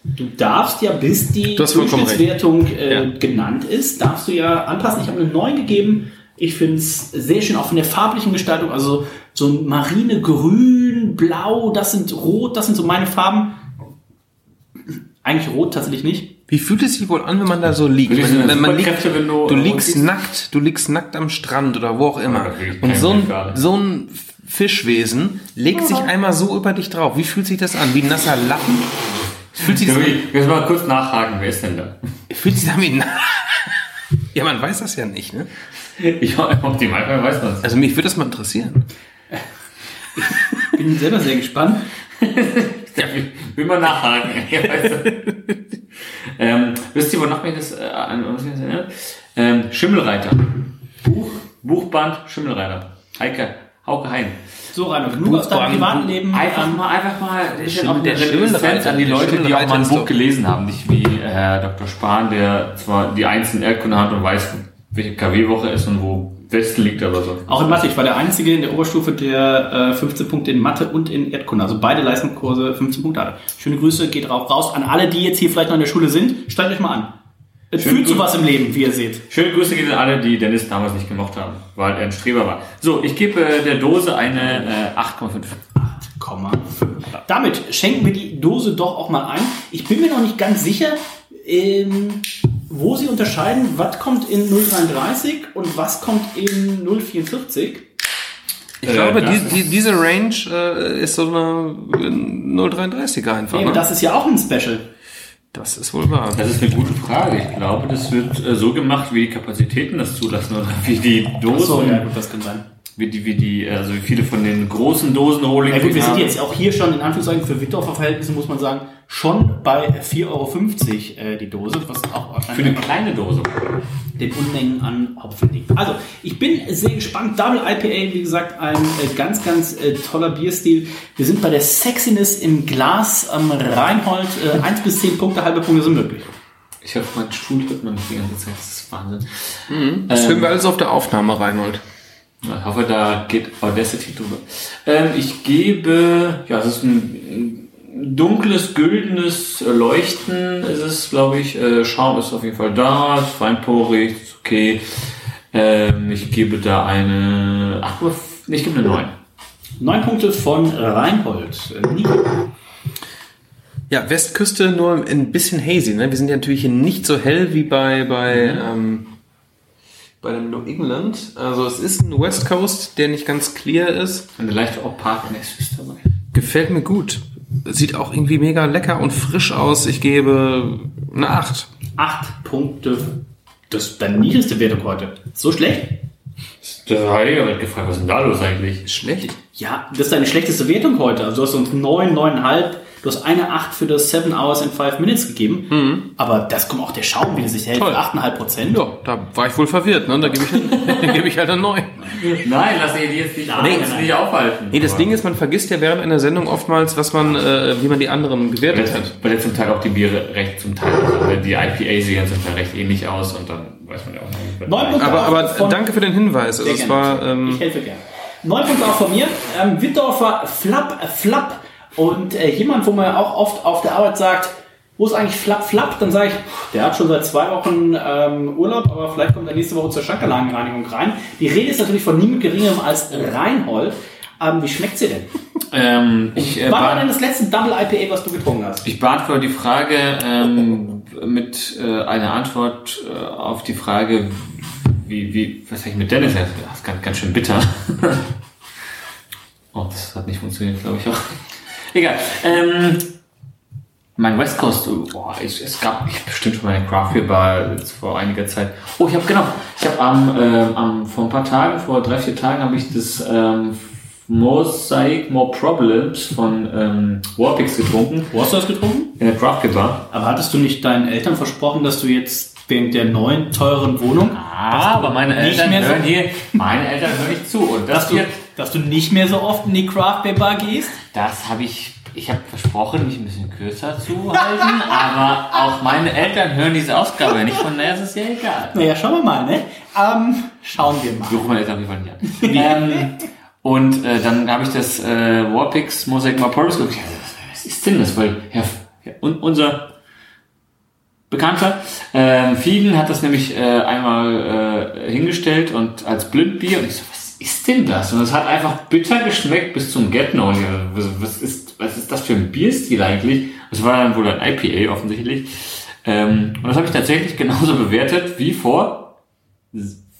Du darfst ja, bis die Durchschnittswertung äh, Ja. genannt ist, darfst du ja anpassen. Ich habe eine 9 gegeben. Ich finde es sehr schön, auch von der farblichen Gestaltung. Also so ein marine Grün, Blau, das sind Rot, das sind so meine Farben. Eigentlich Rot tatsächlich nicht. Wie fühlt es sich wohl an, wenn man da so liegt? Wenn, wenn man liegt wenn du- du liegst nackt, du liegst nackt am Strand oder wo auch immer. Und so ein, so ein Fischwesen legt sich einmal so über dich drauf. Wie fühlt sich das an? Wie ein nasser Lappen? Fühlt sich das Können an? wir jetzt mal kurz nachhaken, wer ist denn da? Fühlt sich das an wie ein Ja, man weiß das ja nicht, ne? Ich optimal weiß man es. Also mich würde das mal interessieren. Bin selber sehr gespannt. Ja, will mal nachhaken. Ja, weißt du. ähm, wisst ihr, wonach mich das äh, an was mich das erinnert? Ähm, Schimmelreiter. Buch, Buchband Schimmelreiter. Heike, Hauke Hein. So, Reinhold, genug aus deinem privaten Leben. Einfach Ähm, mal, einfach mal, ist ja Schimmel- auch der Reminiszenz an die Leute, die auch mal ein Buch gelesen haben. Nicht wie äh, Herr Dr. Spahn, der zwar die einzelnen Erdkunde hat und weiß, welche KW-Woche ist und wo Westen liegt, aber so. Auch in Mathe. Ich war der Einzige in der Oberstufe, der äh, 15 Punkte in Mathe und in Erdkunde, also beide Leistungskurse 15 Punkte hatte. Schöne Grüße, geht raus, raus an alle, die jetzt hier vielleicht noch in der Schule sind. Steigt euch mal an. Es fühlt zu was im Leben, wie ihr seht. Schöne Grüße gehen an alle, die Dennis damals nicht gemocht haben, weil er ein Streber war. So, ich gebe äh, der Dose eine äh, 8,5. Komma. Damit schenken wir die Dose doch auch mal ein. Ich bin mir noch nicht ganz sicher, ähm, wo sie unterscheiden, was kommt in 033 und was kommt in 044. Ich Äh, glaube, die, die, diese Range äh, ist so eine 033er einfach. Ja, Ne? das ist ja auch ein Special. Das ist wohl wahr. Das ist eine gute Frage. Ich glaube, das wird äh, so gemacht, wie die Kapazitäten das zulassen oder wie die Dosen, So, ja, gut, das kann sein. Wie die, wie die, also wie viele von den großen Dosen Rolling Ja gut, wir sind haben. jetzt auch hier schon, in Anführungszeichen, für Wittorfer Verhältnisse, muss man sagen, schon bei 4,50 Euro äh, die Dose, was auch für eine kleine Dose. den Unmengen an Hopfen liegt. Also, ich bin sehr gespannt. Double IPA, wie gesagt, ein äh, ganz, ganz äh, toller Bierstil. Wir sind bei der Sexiness im Glas am Reinhold. Äh, 1 bis 10 Punkte, halbe Punkte sind möglich. Ich hoffe, mein Stuhl hört man nicht die ganze Zeit. Das ist Wahnsinn. Das Ähm, filmen wir alles auf der Aufnahme, Reinhold. Ich hoffe, da geht Audacity drüber. Ähm, ich gebe, ja, es ist ein dunkles, güldenes Leuchten, ist es, glaube ich. Äh, Schaum ist auf jeden Fall da, ist feinporig, ist okay. Ähm, ich gebe da eine, ach, ich gebe eine 9. Neun Punkte von Reinhold. Äh, Nico. Ja, Westküste nur ein bisschen hazy. Ne? Wir sind ja natürlich hier nicht so hell wie bei, bei, ähm, bei dem New England. Also es ist ein West Coast, der nicht ganz clear ist. Eine leichte Opakness ist dabei. Gefällt mir gut. Sieht auch irgendwie mega lecker und frisch aus. Ich gebe eine 8. Acht Punkte. Das ist deine niedrigste Wertung heute. So schlecht? Da habe ich aber gefragt, was ist denn da los eigentlich? Schlecht. Ja, das ist deine schlechteste Wertung heute. Also du hast uns neun, neuneinhalb. Du hast eine 8 für das 7 Hours in 5 Minutes gegeben. Aber das kommt auch der Schaum, wie der sich hält. Toll. 8,5 Prozent. Ja, da war ich wohl verwirrt. Ne? Da gebe ich, da gebe ich halt eine 9. Nein, lass ihr die jetzt nicht, jetzt nein. nicht aufhalten. Nee, das Ding ist, man vergisst ja während einer Sendung oftmals, was man, äh, wie man die anderen gewertet hat. Weil jetzt zum Teil auch die Biere recht zum Teil, also die IPA sehen zum Teil recht ähnlich aus und dann weiß man ja auch nicht. Neun Punkte Aber, aber danke für den Hinweis. Also es war, ähm, ich helfe gerne. Neun Punkte auch von mir. Ähm, Wittdorfer Flapp, äh, Flapp. Und äh, jemand, wo man auch oft auf der Arbeit sagt, wo ist eigentlich Flapp, Flapp? Dann sage ich, der hat schon seit zwei Wochen ähm, Urlaub, aber vielleicht kommt er nächste Woche zur Schankerlagenreinigung rein. Die Rede ist natürlich von niemand geringerem als Reinhold. Ähm, wie schmeckt sie denn? Ähm, ich, äh, Wann war denn das letzte Double IPA, was du getrunken hast? ich beantworte die Frage ähm, mit äh, einer Antwort äh, auf die Frage, wie, wie, was habe ich mit Dennis? Das ist ganz, ganz schön bitter. oh, das hat nicht funktioniert, glaube ich auch. Egal. Ähm, mein West Coast, boah, ich, es gab ich bestimmt schon mal eine Craft Beer Bar jetzt vor einiger Zeit. Oh, ich habe genau, ich habe am, ähm, am vor ein paar Tagen, vor drei vier Tagen habe ich das ähm, Mosaic More Problems von ähm, Warpix getrunken Wo hast du das getrunken? in der Craft Beer Bar. Aber hattest du nicht deinen Eltern versprochen, dass du jetzt wegen der neuen, teuren Wohnung, Ah, aber meine Eltern hören hier, meine Eltern hören nicht zu und dass das du, wird, dass du nicht mehr so oft in die Craft Beer Bar gehst? das habe ich, ich habe versprochen, mich ein bisschen kürzer zu halten, aber auch meine Eltern hören diese Ausgabe nicht, von daher ist es ja egal. Naja, schauen wir mal, ne? Ähm, schauen wir mal. Rufe meine Eltern Fall nicht an. ähm, und äh, dann habe ich das äh, Warpix Mosaic Problems geguckt. Ja, was ist denn das? Weil Herr, ja, un, unser Bekannter ähm, Fieden hat das nämlich äh, einmal äh, hingestellt und als Blindbier und ich so, was ist denn das? Und es hat einfach bitter geschmeckt bis zum ich so, Was, ist, was ist das für ein Bierstil eigentlich? Das war dann wohl ein IPA offensichtlich. Ähm, und das habe ich tatsächlich genauso bewertet wie vor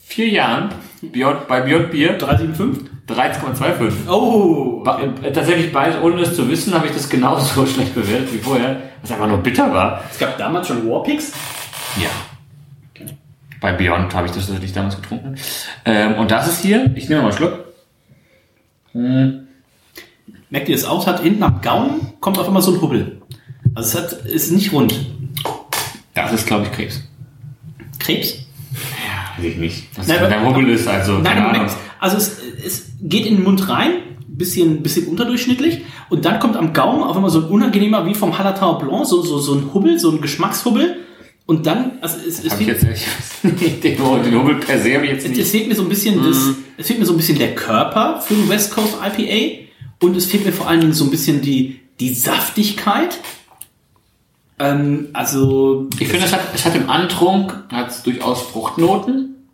vier Jahren Beyond, bei Beyond Beer 375? 13,25. Oh! Ba- äh, Tatsächlich beides, ohne es zu wissen, habe ich das genauso schlecht bewertet wie vorher, was einfach nur bitter war. Es gab damals schon Warpix. Ja. Bei Beyond habe ich das tatsächlich damals getrunken. Ähm, und das ist hier, ich nehme mal einen Schluck. Merkt ihr das aus? Hat hinten am Gaumen kommt auf einmal so ein Hubbel. Also es hat, ist nicht rund. Das ist, glaube ich, Krebs. Krebs? Ja, weiß ich nicht. Was Nein, der Hubbel ist, also, Nein, keine Ahnung. also es, es geht in den Mund rein, bisschen, bisschen unterdurchschnittlich, und dann kommt am Gaumen auf einmal so ein unangenehmer, wie vom Hallertau Blanc, so, so, so ein Hubbel, so ein Geschmackshubbel. Und dann, also es, es, fehlt, jetzt nicht. den, den Hubbel per se jetzt es, es nicht. fehlt mir so ein bisschen das, es fehlt mir so ein bisschen der Körper für den West Coast IPA und es fehlt mir vor allen Dingen so ein bisschen die, die Saftigkeit. Ähm, also, Ich finde, es hat, es hat im Antrunk hat's durchaus Fruchtnoten.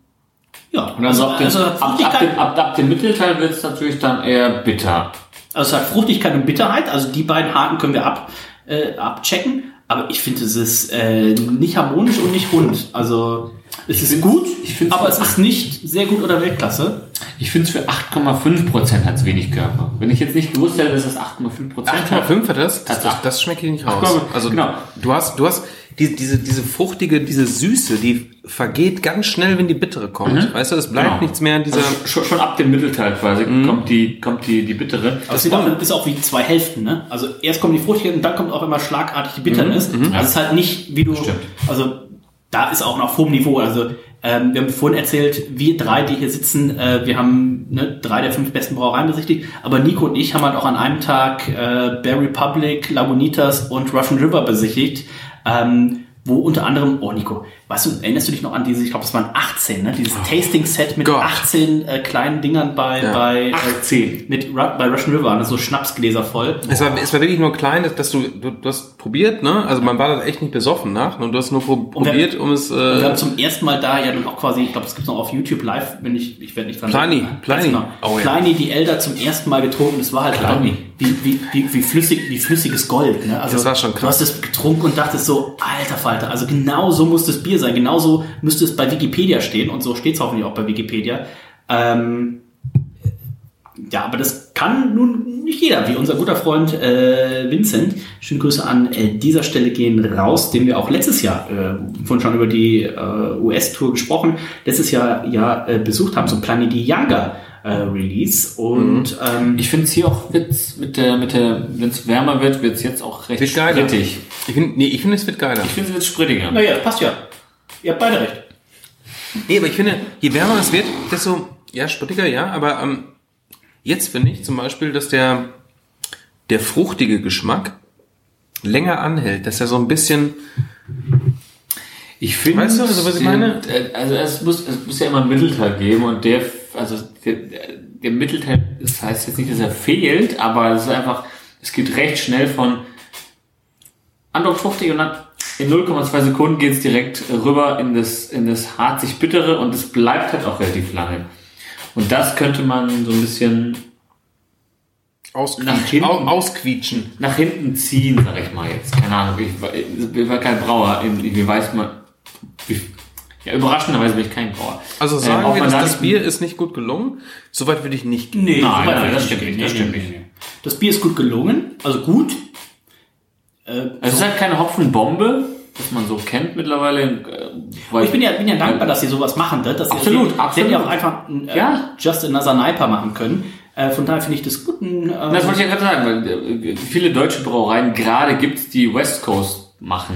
ja, Und dann also, so ab, dem, also, ab, ab, dem, ab, ab dem Mittelteil wird es natürlich dann eher bitter. Also es hat Fruchtigkeit und Bitterheit, also die beiden Haken können wir ab, äh, abchecken. Aber ich finde, es ist äh, nicht harmonisch und nicht rund. Also es ist gut, ich aber es ist nicht sehr gut oder Weltklasse. Ich finde es für 8,5% hat es wenig Körper. Wenn ich jetzt nicht gewusst hätte, dass das 8,5% hat. 8,5 hat das? Das, das, das schmeckt hier nicht raus. 8,5, Also genau. du hast, du hast die, diese, diese fruchtige, diese Süße, die vergeht ganz schnell, wenn die bittere kommt. Weißt du, es bleibt Genau. nichts mehr in dieser. Also schon, schon ab dem Mittelteil quasi kommt die, kommt die, die bittere. Aber es ist auch, ist auch wie zwei Hälften, ne? Also erst kommt die Fruchtigkeit und dann kommt auch immer schlagartig die Bitternis. Also es ist halt nicht, wie du. Stimmt. Also da ist auch noch auf hohem Niveau. Also ähm, wir haben vorhin erzählt, wir drei, die hier sitzen, äh, wir haben ne, drei der fünf besten Brauereien besichtigt. Aber Nico und ich haben halt auch an einem Tag äh, Bear Republic, Lagunitas und Russian River besichtigt. Ähm, wo unter anderem, oh Nico, weißt du, erinnerst du dich noch an diese, ich glaube, das waren 18, ne? Dieses Tasting-Set mit Gott. 18 äh, kleinen Dingern bei, Ja. bei äh, 18. mit Ru bei Russian River, ne? so Schnapsgläser voll. Es war, es war wirklich nur klein, dass, du, du, du hast probiert, ne? Also man war da echt nicht besoffen nach, und du hast nur pro, wir- probiert, um es. Und wir Äh, haben zum ersten Mal da ja dann auch quasi, ich glaube, es gibt noch auf YouTube live, wenn ich, ich werde nicht dran Pliny, denken. Pliny. Ganz Genau. Oh ja. Pliny, die Elder zum ersten Mal getrunken, das war halt Pliny. wie, wie, wie, wie, flüssig, wie flüssiges Gold. Ne? Also, Das war schon Du krass. hast es getrunken und dachtest so, alter Falter, also genau so muss das Bier sein, genau so müsste es bei Wikipedia stehen und so steht es hoffentlich auch bei Wikipedia. Ähm, ja, aber das kann nun nicht jeder, wie unser guter Freund äh, Vincent. Schöne Grüße an äh, dieser Stelle gehen raus, den wir auch letztes Jahr, äh, vorhin schon über die äh, US-Tour gesprochen, letztes Jahr ja äh, besucht haben zum Planet Yaga äh, Release. Und ähm, Ich finde es hier auch wird's mit der, mit der, wenn es wärmer wird, wird es jetzt auch recht wird geiler. sprittig. Ich finde, nee, ich finde, es wird geiler. Ich finde es wird sprittiger. naja, das passt ja. Ihr habt beide recht. Nee, aber ich finde, je wärmer es wird, desto, ja, sprittiger, ja, aber ähm, jetzt finde ich zum Beispiel, dass der, der fruchtige Geschmack länger anhält, dass er so ein bisschen, Ich finde, Weißt du, also was ich meine? äh, Also es muss, es muss ja immer einen Mittelteil geben und der, also der, der Mittelteil, das heißt jetzt nicht, dass er fehlt, aber es ist einfach, es geht recht schnell von Andruck 50 und dann in 0,2 Sekunden geht es direkt rüber in das, in das harzig bittere und es bleibt halt auch relativ lange. Und das könnte man so ein bisschen Nach ausquietschen. hinten. Au, ausquietschen. nach hinten ziehen, sag ich mal jetzt. Keine Ahnung, ich, war- ich war kein Brauer, wie weiß man, wie, ja, überraschenderweise bin ich kein Brauer. Also Ähm, sagen ob wir, dass da das Bier ist nicht gut gelungen. Soweit würde ich nicht gehen. Nee, Nein, so weit nein, das ich stimmt nicht, das stimmt nicht. Das Bier ist gut gelungen, also gut. Äh, Also es ist halt keine Hopfenbombe, das man so kennt mittlerweile. äh, weil- ich bin ja, bin ja dankbar, dass sie sowas machen. Dass sie- Absolut, sie, Sie absolut. hätten ja auch einfach ein, äh, Ja. Just Another Niper machen können. Äh, von daher finde ich das gut. Ein, äh, Das wollte ich ja gerade sagen, weil äh, viele deutsche Brauereien gerade gibt's die West Coast machen.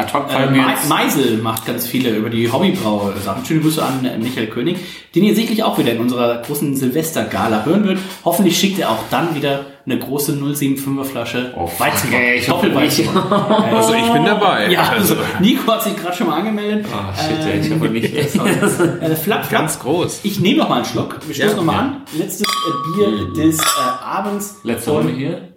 Ad hoc Äh, fallen jetzt... Meisel macht ganz viele über die Hobbybrau-Sachen. Schöne Grüße an äh, Michael König, den ihr sicherlich auch wieder in unserer großen Silvester-Gala hören wird. Hoffentlich schickt er auch dann wieder eine große 075er Flasche Oh, hoffe Doppelweizen. Also ich bin dabei. Ja, also also, Nico hat sich gerade schon mal angemeldet. Ah, shit, ey, ich hoffe nicht. Äh, flap, flap. ganz groß. Ich nehme noch mal einen Schluck. Wir stoßen Ja, noch mal ja. an. Letztes äh, Bier des äh, Abends. Letzte Runde hier.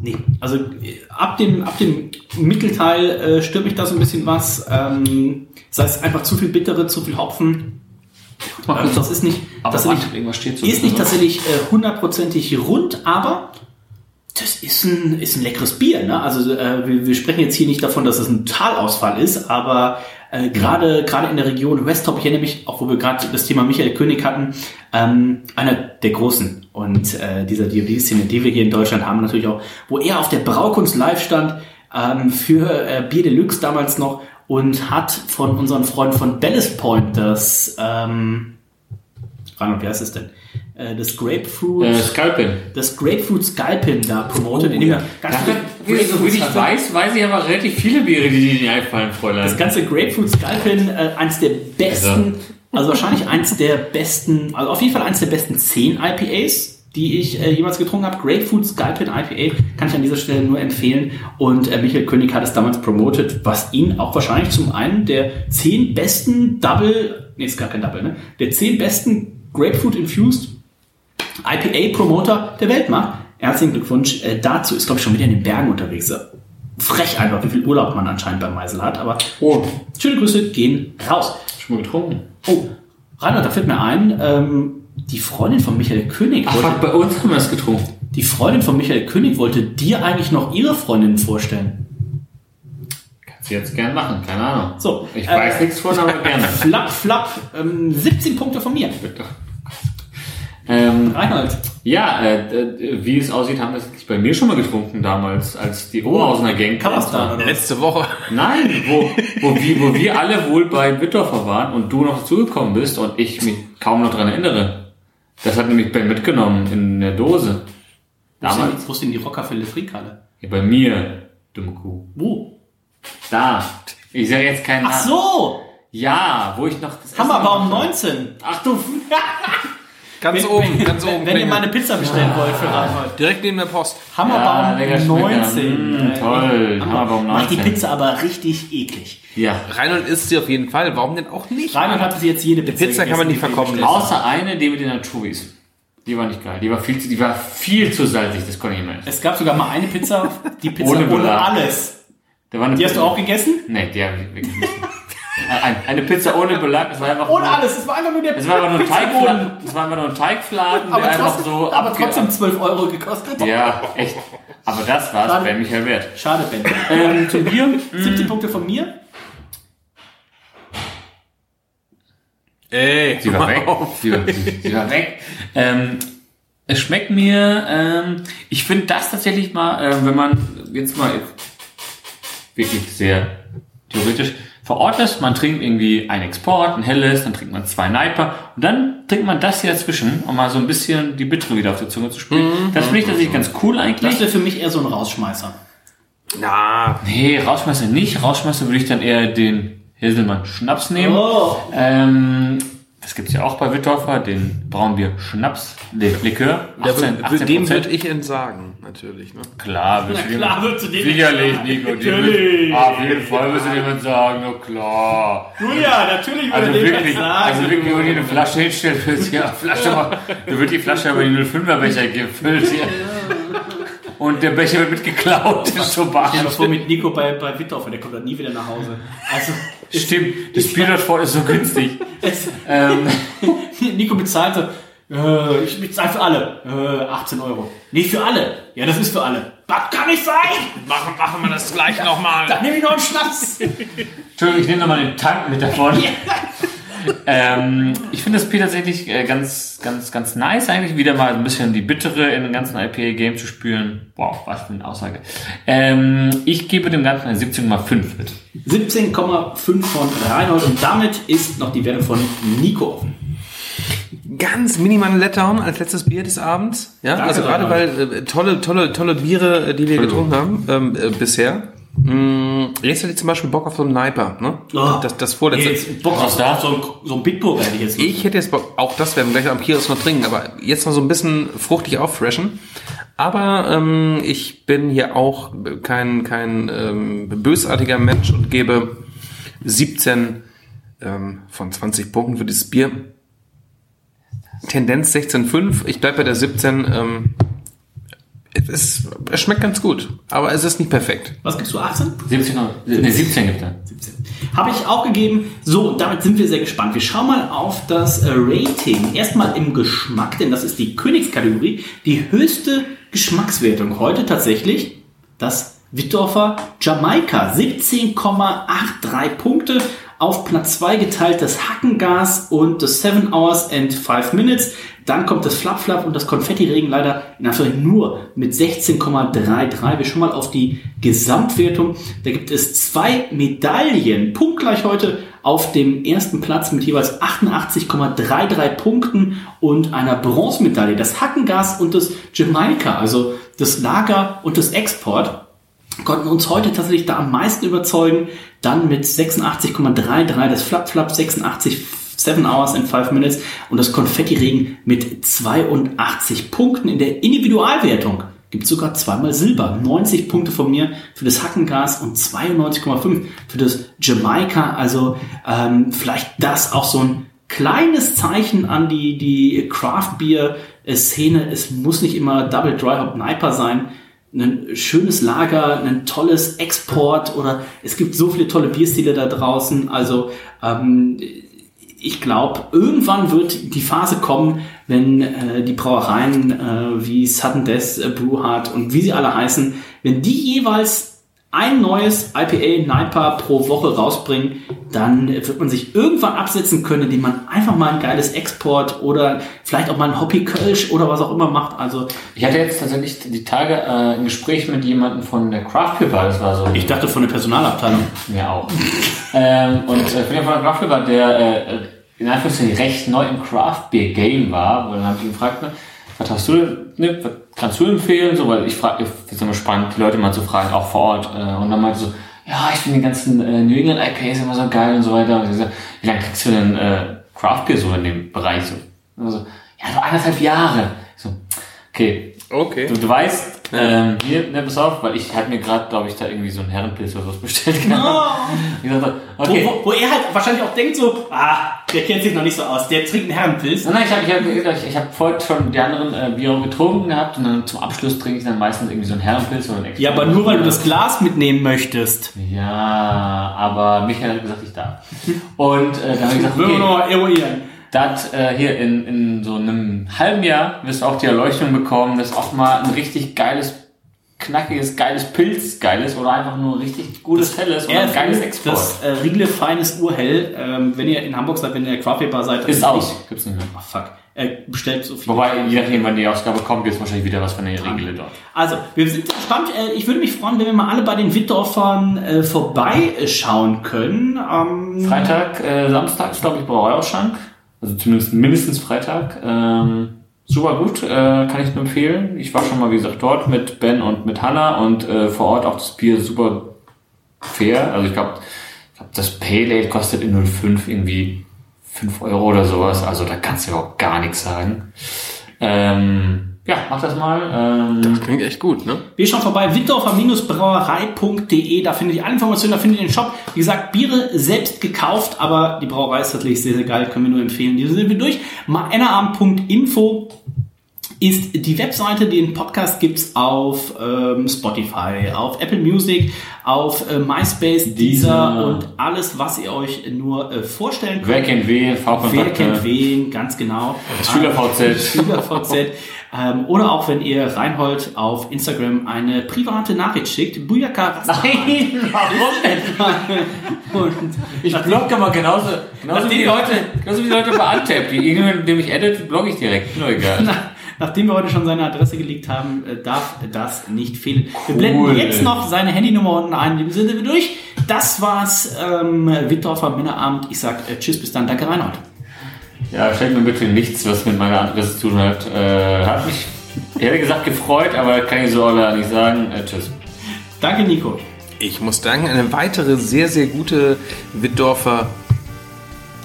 Nee, also äh, ab dem, ab dem Mittelteil äh, stört mich da so ein bisschen was. Ähm, sei es einfach zu viel Bittere, zu viel Hopfen. Ähm, das ist nicht, Aber das ist nicht, tatsächlich äh, hundertprozentig rund, aber das ist ein, ist ein leckeres Bier. Ne? Also äh, wir, wir sprechen jetzt hier nicht davon, dass es ein Totalausfall ist, aber äh, gerade gerade in der Region Westtop, ich erinnere mich, auch wo wir gerade das Thema Michael König hatten, ähm, einer der Großen und äh, dieser Diabetes-Szene, die wir hier in Deutschland haben, natürlich auch, wo er auf der Braukunst live stand ähm, für äh, Bier Deluxe damals noch und hat von unseren Freunden von Ballast Point das, ähm, Reinhard, wie heißt es denn? Äh, das Grapefruit Äh, Skalpin. das Grapefruit Sculpin da promotet, indem er ganz Da, viele so wie ich weiß, weiß ich aber relativ viele Biere, die dir nicht einfallen, Fräulein. das ganze Grapefruit Sculpin, äh, eins der besten, also wahrscheinlich eins der besten, also auf jeden Fall eins der besten 10 IPAs, die ich äh, jemals getrunken habe. Grapefruit Sculpin IPA kann ich an dieser Stelle nur empfehlen. Und äh, Michael König hat es damals promotet, was ihn auch wahrscheinlich zum einen der 10 besten Double, nee, ist gar kein Double, ne? Der 10 besten Grapefruit Infused IPA-Promoter der Welt macht. Herzlichen Glückwunsch äh, dazu. Ist, glaube ich, schon wieder in den Bergen unterwegs. Frech einfach, wie viel Urlaub man anscheinend beim Meisel hat. Aber Oh, schöne Grüße gehen raus. schon mal getrunken. Oh, Reinhard, da fällt mir ein, ähm, die Freundin von Michael König, Ach, wollte, bei uns haben wir es getrunken. die Freundin von Michael König wollte dir eigentlich noch ihre Freundin vorstellen. Kannst du jetzt gern machen, keine Ahnung. So, Ich äh, weiß nichts von, aber gerne. Flapp, flapp, ähm, 17 Punkte von mir. Ähm, Reinhold. Ja, äh, wie es aussieht, haben wir es bei mir schon mal getrunken damals, als die Oberhausener Gang. Oder was? Letzte Woche. Nein, wo, wo, wir, wo wir alle wohl bei Wittorfer waren und du noch dazugekommen bist und ich mich kaum noch dran erinnere. Das hat nämlich Ben mitgenommen in der Dose. Damals. Wo ist denn die Rockefeller Friedkalle? Ja, bei mir, dumme Kuh. Wo? Da. Ich sage jetzt keinen Ach Namen. so, Ja, wo ich noch das Hammerbaum gemacht habe. 19. Ach du. Ganz Wenn- oben, wenn, ganz oben. Wenn ihr Klingel. meine Pizza bestellen wollt für Reinhold. Direkt neben der Post. Hammerbaum schmecker. 19. Mm, toll, Hammerbaum Macht die 19. Pizza aber richtig eklig. Ja. Reinhold isst sie auf jeden Fall. Warum denn auch nicht? Reinhold hatte sie jetzt jede Pizza Pizza kann man nicht die verkommen haben. Außer eine, die mit den Anchovies. Die war nicht geil. Die war viel zu, die war viel zu salzig, das konnte ich nicht mehr essen. Es gab sogar mal eine Pizza, die Pizza Ohne ohne, alles. Da war eine Die hast du auch gegessen? Nee, die habe ich wirklich nicht. Ein- Eine Pizza ohne Belag, das war einfach Ohne nur, alles. Es war einfach nur der Das war einfach nur. Teigfladen. Das war einfach nur ein Teigfladen, Aber der einfach trotzdem, so. aber trotzdem 12 Euro gekostet. Ja, echt. Aber das war's Schade. bei Michael Wert. Schade, Ben. Ähm, zum Bier. 17 Punkte von mir. Ey, Sie war weg. Sie war, sie, sie war weg. Ähm, es schmeckt mir, ähm, ich finde das tatsächlich mal, ähm, wenn man jetzt mal wirklich sehr theoretisch vor Ort ist, man trinkt irgendwie ein Export, ein helles, dann trinkt man zwei Niper und dann trinkt man das hier dazwischen, um mal so ein bisschen die Bittere wieder auf der Zunge zu spüren. Das finde ich tatsächlich ganz cool eigentlich. Das wäre für mich eher so ein Rausschmeißer. Na, Nee, Rausschmeißer nicht. Rausschmeißer würde ich dann eher den Hazelmann Schnaps nehmen. Oh. Ähm, das gibt's ja auch bei Wittorfer, den Braunbier Schnaps, den Likör. 18, 18 dem würde ich entsagen, natürlich. Ne? Klar, du klar, dem- würdest du den Sicherlich, entsagen. Nico. die Natürlich. wird- Auf jeden Fall wirst du dem sagen, na klar. Julia, natürlich würde Also dem wirklich, was also sagen. wirklich, wenn du eine Flasche hinstellst, wird ja Flasche mal, da wird die Flasche aber in den 05er Becher gefüllt hier. Und der Becher wird mitgeklaut, ist so dir mal vor, mit Nico bei, bei Wittorfer, der kommt dann nie wieder nach Hause. Also, Stimmt, das Bier dort vorne ist so günstig. es, Ähm, Nico bezahlt so, äh, ich bezahle für alle, äh, 18 Euro. Nee, für alle. Ja, das ist für alle. Das kann nicht sein! Machen, machen wir das gleich nochmal. Dann nehme ich noch einen Schnaps. Entschuldigung, ich nehme nochmal den Tank mit davon. Ähm, ich finde das Bier tatsächlich äh, ganz, ganz, ganz nice, eigentlich wieder mal ein bisschen die Bittere in dem ganzen IPA-Game zu spüren. Wow, was für eine Aussage. Ähm, ich gebe dem Ganzen eine 17,5 mit. 17,5 von Reinhold und damit ist noch die Werte von Nico offen. Ganz minimal Letdown als letztes Bier des Abends. Ja, Danke, also gerade weil äh, tolle, tolle, tolle Biere, äh, die wir getrunken haben ähm, äh, bisher. Mm, jetzt hätte ich zum Beispiel Bock auf so einen Niper. Ne? Oh. Das, das vorletzte. Jetzt Bock auf, auf so ein, so ein Bitburger hätte ich jetzt. Ich hätte jetzt Bock, auch das werden wir gleich am Kiosk noch trinken, aber jetzt noch so ein bisschen fruchtig auffreshen. Aber ähm, ich bin hier auch kein, kein ähm, bösartiger Mensch und gebe 17 ähm, von 20 Punkten für dieses Bier. Tendenz 16,5. Ich bleibe bei der 17. Ähm, es, es schmeckt ganz gut, aber es ist nicht perfekt. Was gibst du, 18? 17, Euro- nee, 17 gibt er. 17. Habe ich auch gegeben. So, damit sind wir sehr gespannt. Wir schauen mal auf das äh, Rating. Erstmal im Geschmack, denn das ist die Königskategorie. Die höchste Geschmackswertung heute tatsächlich das Wittorfer Jamaika. 17,83 Punkte. Auf Platz 2 geteilt das Hackengas und das 7 Hours and 5 Minutes. Dann kommt das Flap Flap und das Konfettiregen leider in Anführungszeichen nur mit 16,33. Wir schauen mal auf die Gesamtwertung. Da gibt es zwei Medaillen, punktgleich heute auf dem ersten Platz mit jeweils 88,33 Punkten und einer Bronzemedaille. Das Hackengas und das Jamaika, also das Lager und das Export konnten uns heute tatsächlich da am meisten überzeugen. Dann mit 86,33 das Flap Flap 86 7 Hours and 5 Minutes und das Konfettiregen mit 82 Punkten in der Individualwertung. Gibt sogar zweimal Silber. 90 Punkte von mir für das Hackengas und 92,5 für das Jamaika. Also ähm, vielleicht das auch so ein kleines Zeichen an die, die Craft Beer Szene. Es muss nicht immer Double Dry Hop Niper sein ein schönes Lager, ein tolles Export oder es gibt so viele tolle Bierstile da draußen. Also ähm, ich glaube, irgendwann wird die Phase kommen, wenn äh, die Brauereien äh, wie Sudden Death, äh, Brewhard und wie sie alle heißen, wenn die jeweils ein neues IPA Niper pro Woche rausbringen, dann wird man sich irgendwann absetzen können, indem man einfach mal ein geiles Export oder vielleicht auch mal ein Hoppy Kölsch oder was auch immer macht. Also Ich hatte jetzt tatsächlich die Tage äh, ein Gespräch mit jemandem von der Craft Beer das war so. ich dachte von der Personalabteilung. Mir auch. ähm, und äh, von der Craft Beer der äh, in Anführungszeichen recht neu im Craft Beer Game war, und dann habe ich ihn gefragt, ne, was hast du, ne, was kannst du empfehlen? So, weil ich frage, ich es immer spannend, die Leute mal zu fragen, auch vor Ort. Äh, und dann meinte so, ja, ich finde die ganzen äh, New England IPAs immer so geil und so weiter. Und ich gesagt, wie lange kriegst du denn äh, Craft Beer so in dem Bereich? So, und so ja, so anderthalb Jahre. So, okay, Okay. Du, du weißt, ähm, hier, ne, pass auf, weil ich hatte mir gerade, glaube ich, da irgendwie so einen Herrenpilz oder was bestellt gehabt. Ich dachte, okay. Wo, wo, wo er halt wahrscheinlich auch denkt so, ah, der kennt sich noch nicht so aus, der trinkt einen Herrenpilz. Nein, nein, ich habe ich hab, ich, ich hab vorher schon die anderen äh, Biere getrunken gehabt und dann zum Abschluss trinke ich dann meistens irgendwie so einen Herrenpilz oder einen extra. Ja, aber nur weil du das Glas mitnehmen möchtest. Ja, aber Michael hat gesagt, ich darf. Und äh, dann habe ich gesagt, wir okay, nochmal eruieren. Das äh, hier in, in so einem halben Jahr wirst du auch die Erleuchtung bekommen, dass auch mal ein richtig geiles, knackiges, geiles Pilz geiles oder einfach nur ein richtig gutes Helles oder ein geiles Export. Das äh, Riegle feines Urhell, ähm, wenn ihr in Hamburg seid, wenn ihr Craft Bar seid, ist also aus, nicht- gibt's nicht mehr. Ach, fuck. Äh, bestellt so viel. Wobei, je nachdem, wann die Ausgabe kommt, gibt's wahrscheinlich wieder was von der Regel dort. Also, wir sind gespannt. Äh, Ich würde mich freuen, wenn wir mal alle bei den Wittdorfern äh, vorbeischauen können. Ähm, Freitag, äh, Samstag ist, glaube ich, Brauereiausschank. Also zumindest mindestens Freitag. Ähm, super gut, äh, kann ich nur empfehlen. Ich war schon mal, wie gesagt, dort mit Ben und mit Hanna und äh, vor Ort auch das Bier super fair. Also ich glaube, glaub, das Pale Ale kostet in 05 irgendwie 5 Euro oder sowas. Also da kannst du überhaupt gar nichts sagen. Ähm, ja, mach das mal. Ähm, Klingt echt gut, ne? Wir schauen vorbei, wittdorfer-brauerei.de, da findet ihr alle Informationen, da findet ihr den Shop. Wie gesagt, Biere selbst gekauft, aber die Brauerei ist tatsächlich sehr, sehr geil, können wir nur empfehlen. Hier sind wir durch. Männerabend.info ist die Webseite, den Podcast gibt's auf ähm, Spotify, auf Apple Music, auf äh, MySpace, Deezer und alles, was ihr euch nur äh, vorstellen könnt. wer kennt wen? Wer V-Kontakte. kennt wen, ganz genau. Schüler-VZ. Schüler-VZ. Ähm, oder auch wenn ihr Reinhold auf Instagram eine private Nachricht schickt. Bujaka Nein, warum denn? Ich blogge mal genauso, genauso wie Leute, genauso wie die Leute bei Untap. Die irgendjemand, dem ich edit, blogge ich direkt. Nur egal. na, nachdem wir heute schon seine Adresse gelegt haben, äh, darf das nicht fehlen. Wir Cool, blenden jetzt noch seine Handynummer unten ein. In dem Sinne sind wir durch. Das war's. Ähm, Wittdorfer Männerabend. Ich sag äh, Tschüss, bis dann. Danke, Reinhold. Ja, stellt mir bitte nichts, was mit meiner Adresse zu tun hat. Äh, hat mich, ich hätte gesagt, gefreut, aber kann ich so oder nicht sagen. Äh, tschüss. Danke, Nico. Ich muss danken, eine weitere sehr, sehr gute Wittdorfer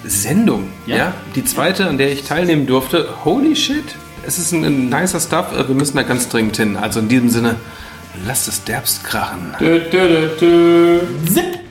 Sendung. Ja. Ja. Die zweite, an der ich teilnehmen durfte. Holy shit. Es ist ein, ein nicer Stuff. Äh, Wir müssen da ganz dringend hin. Also in diesem Sinne, lasst es derbst krachen. Dö, dö, dö, dö. Zip.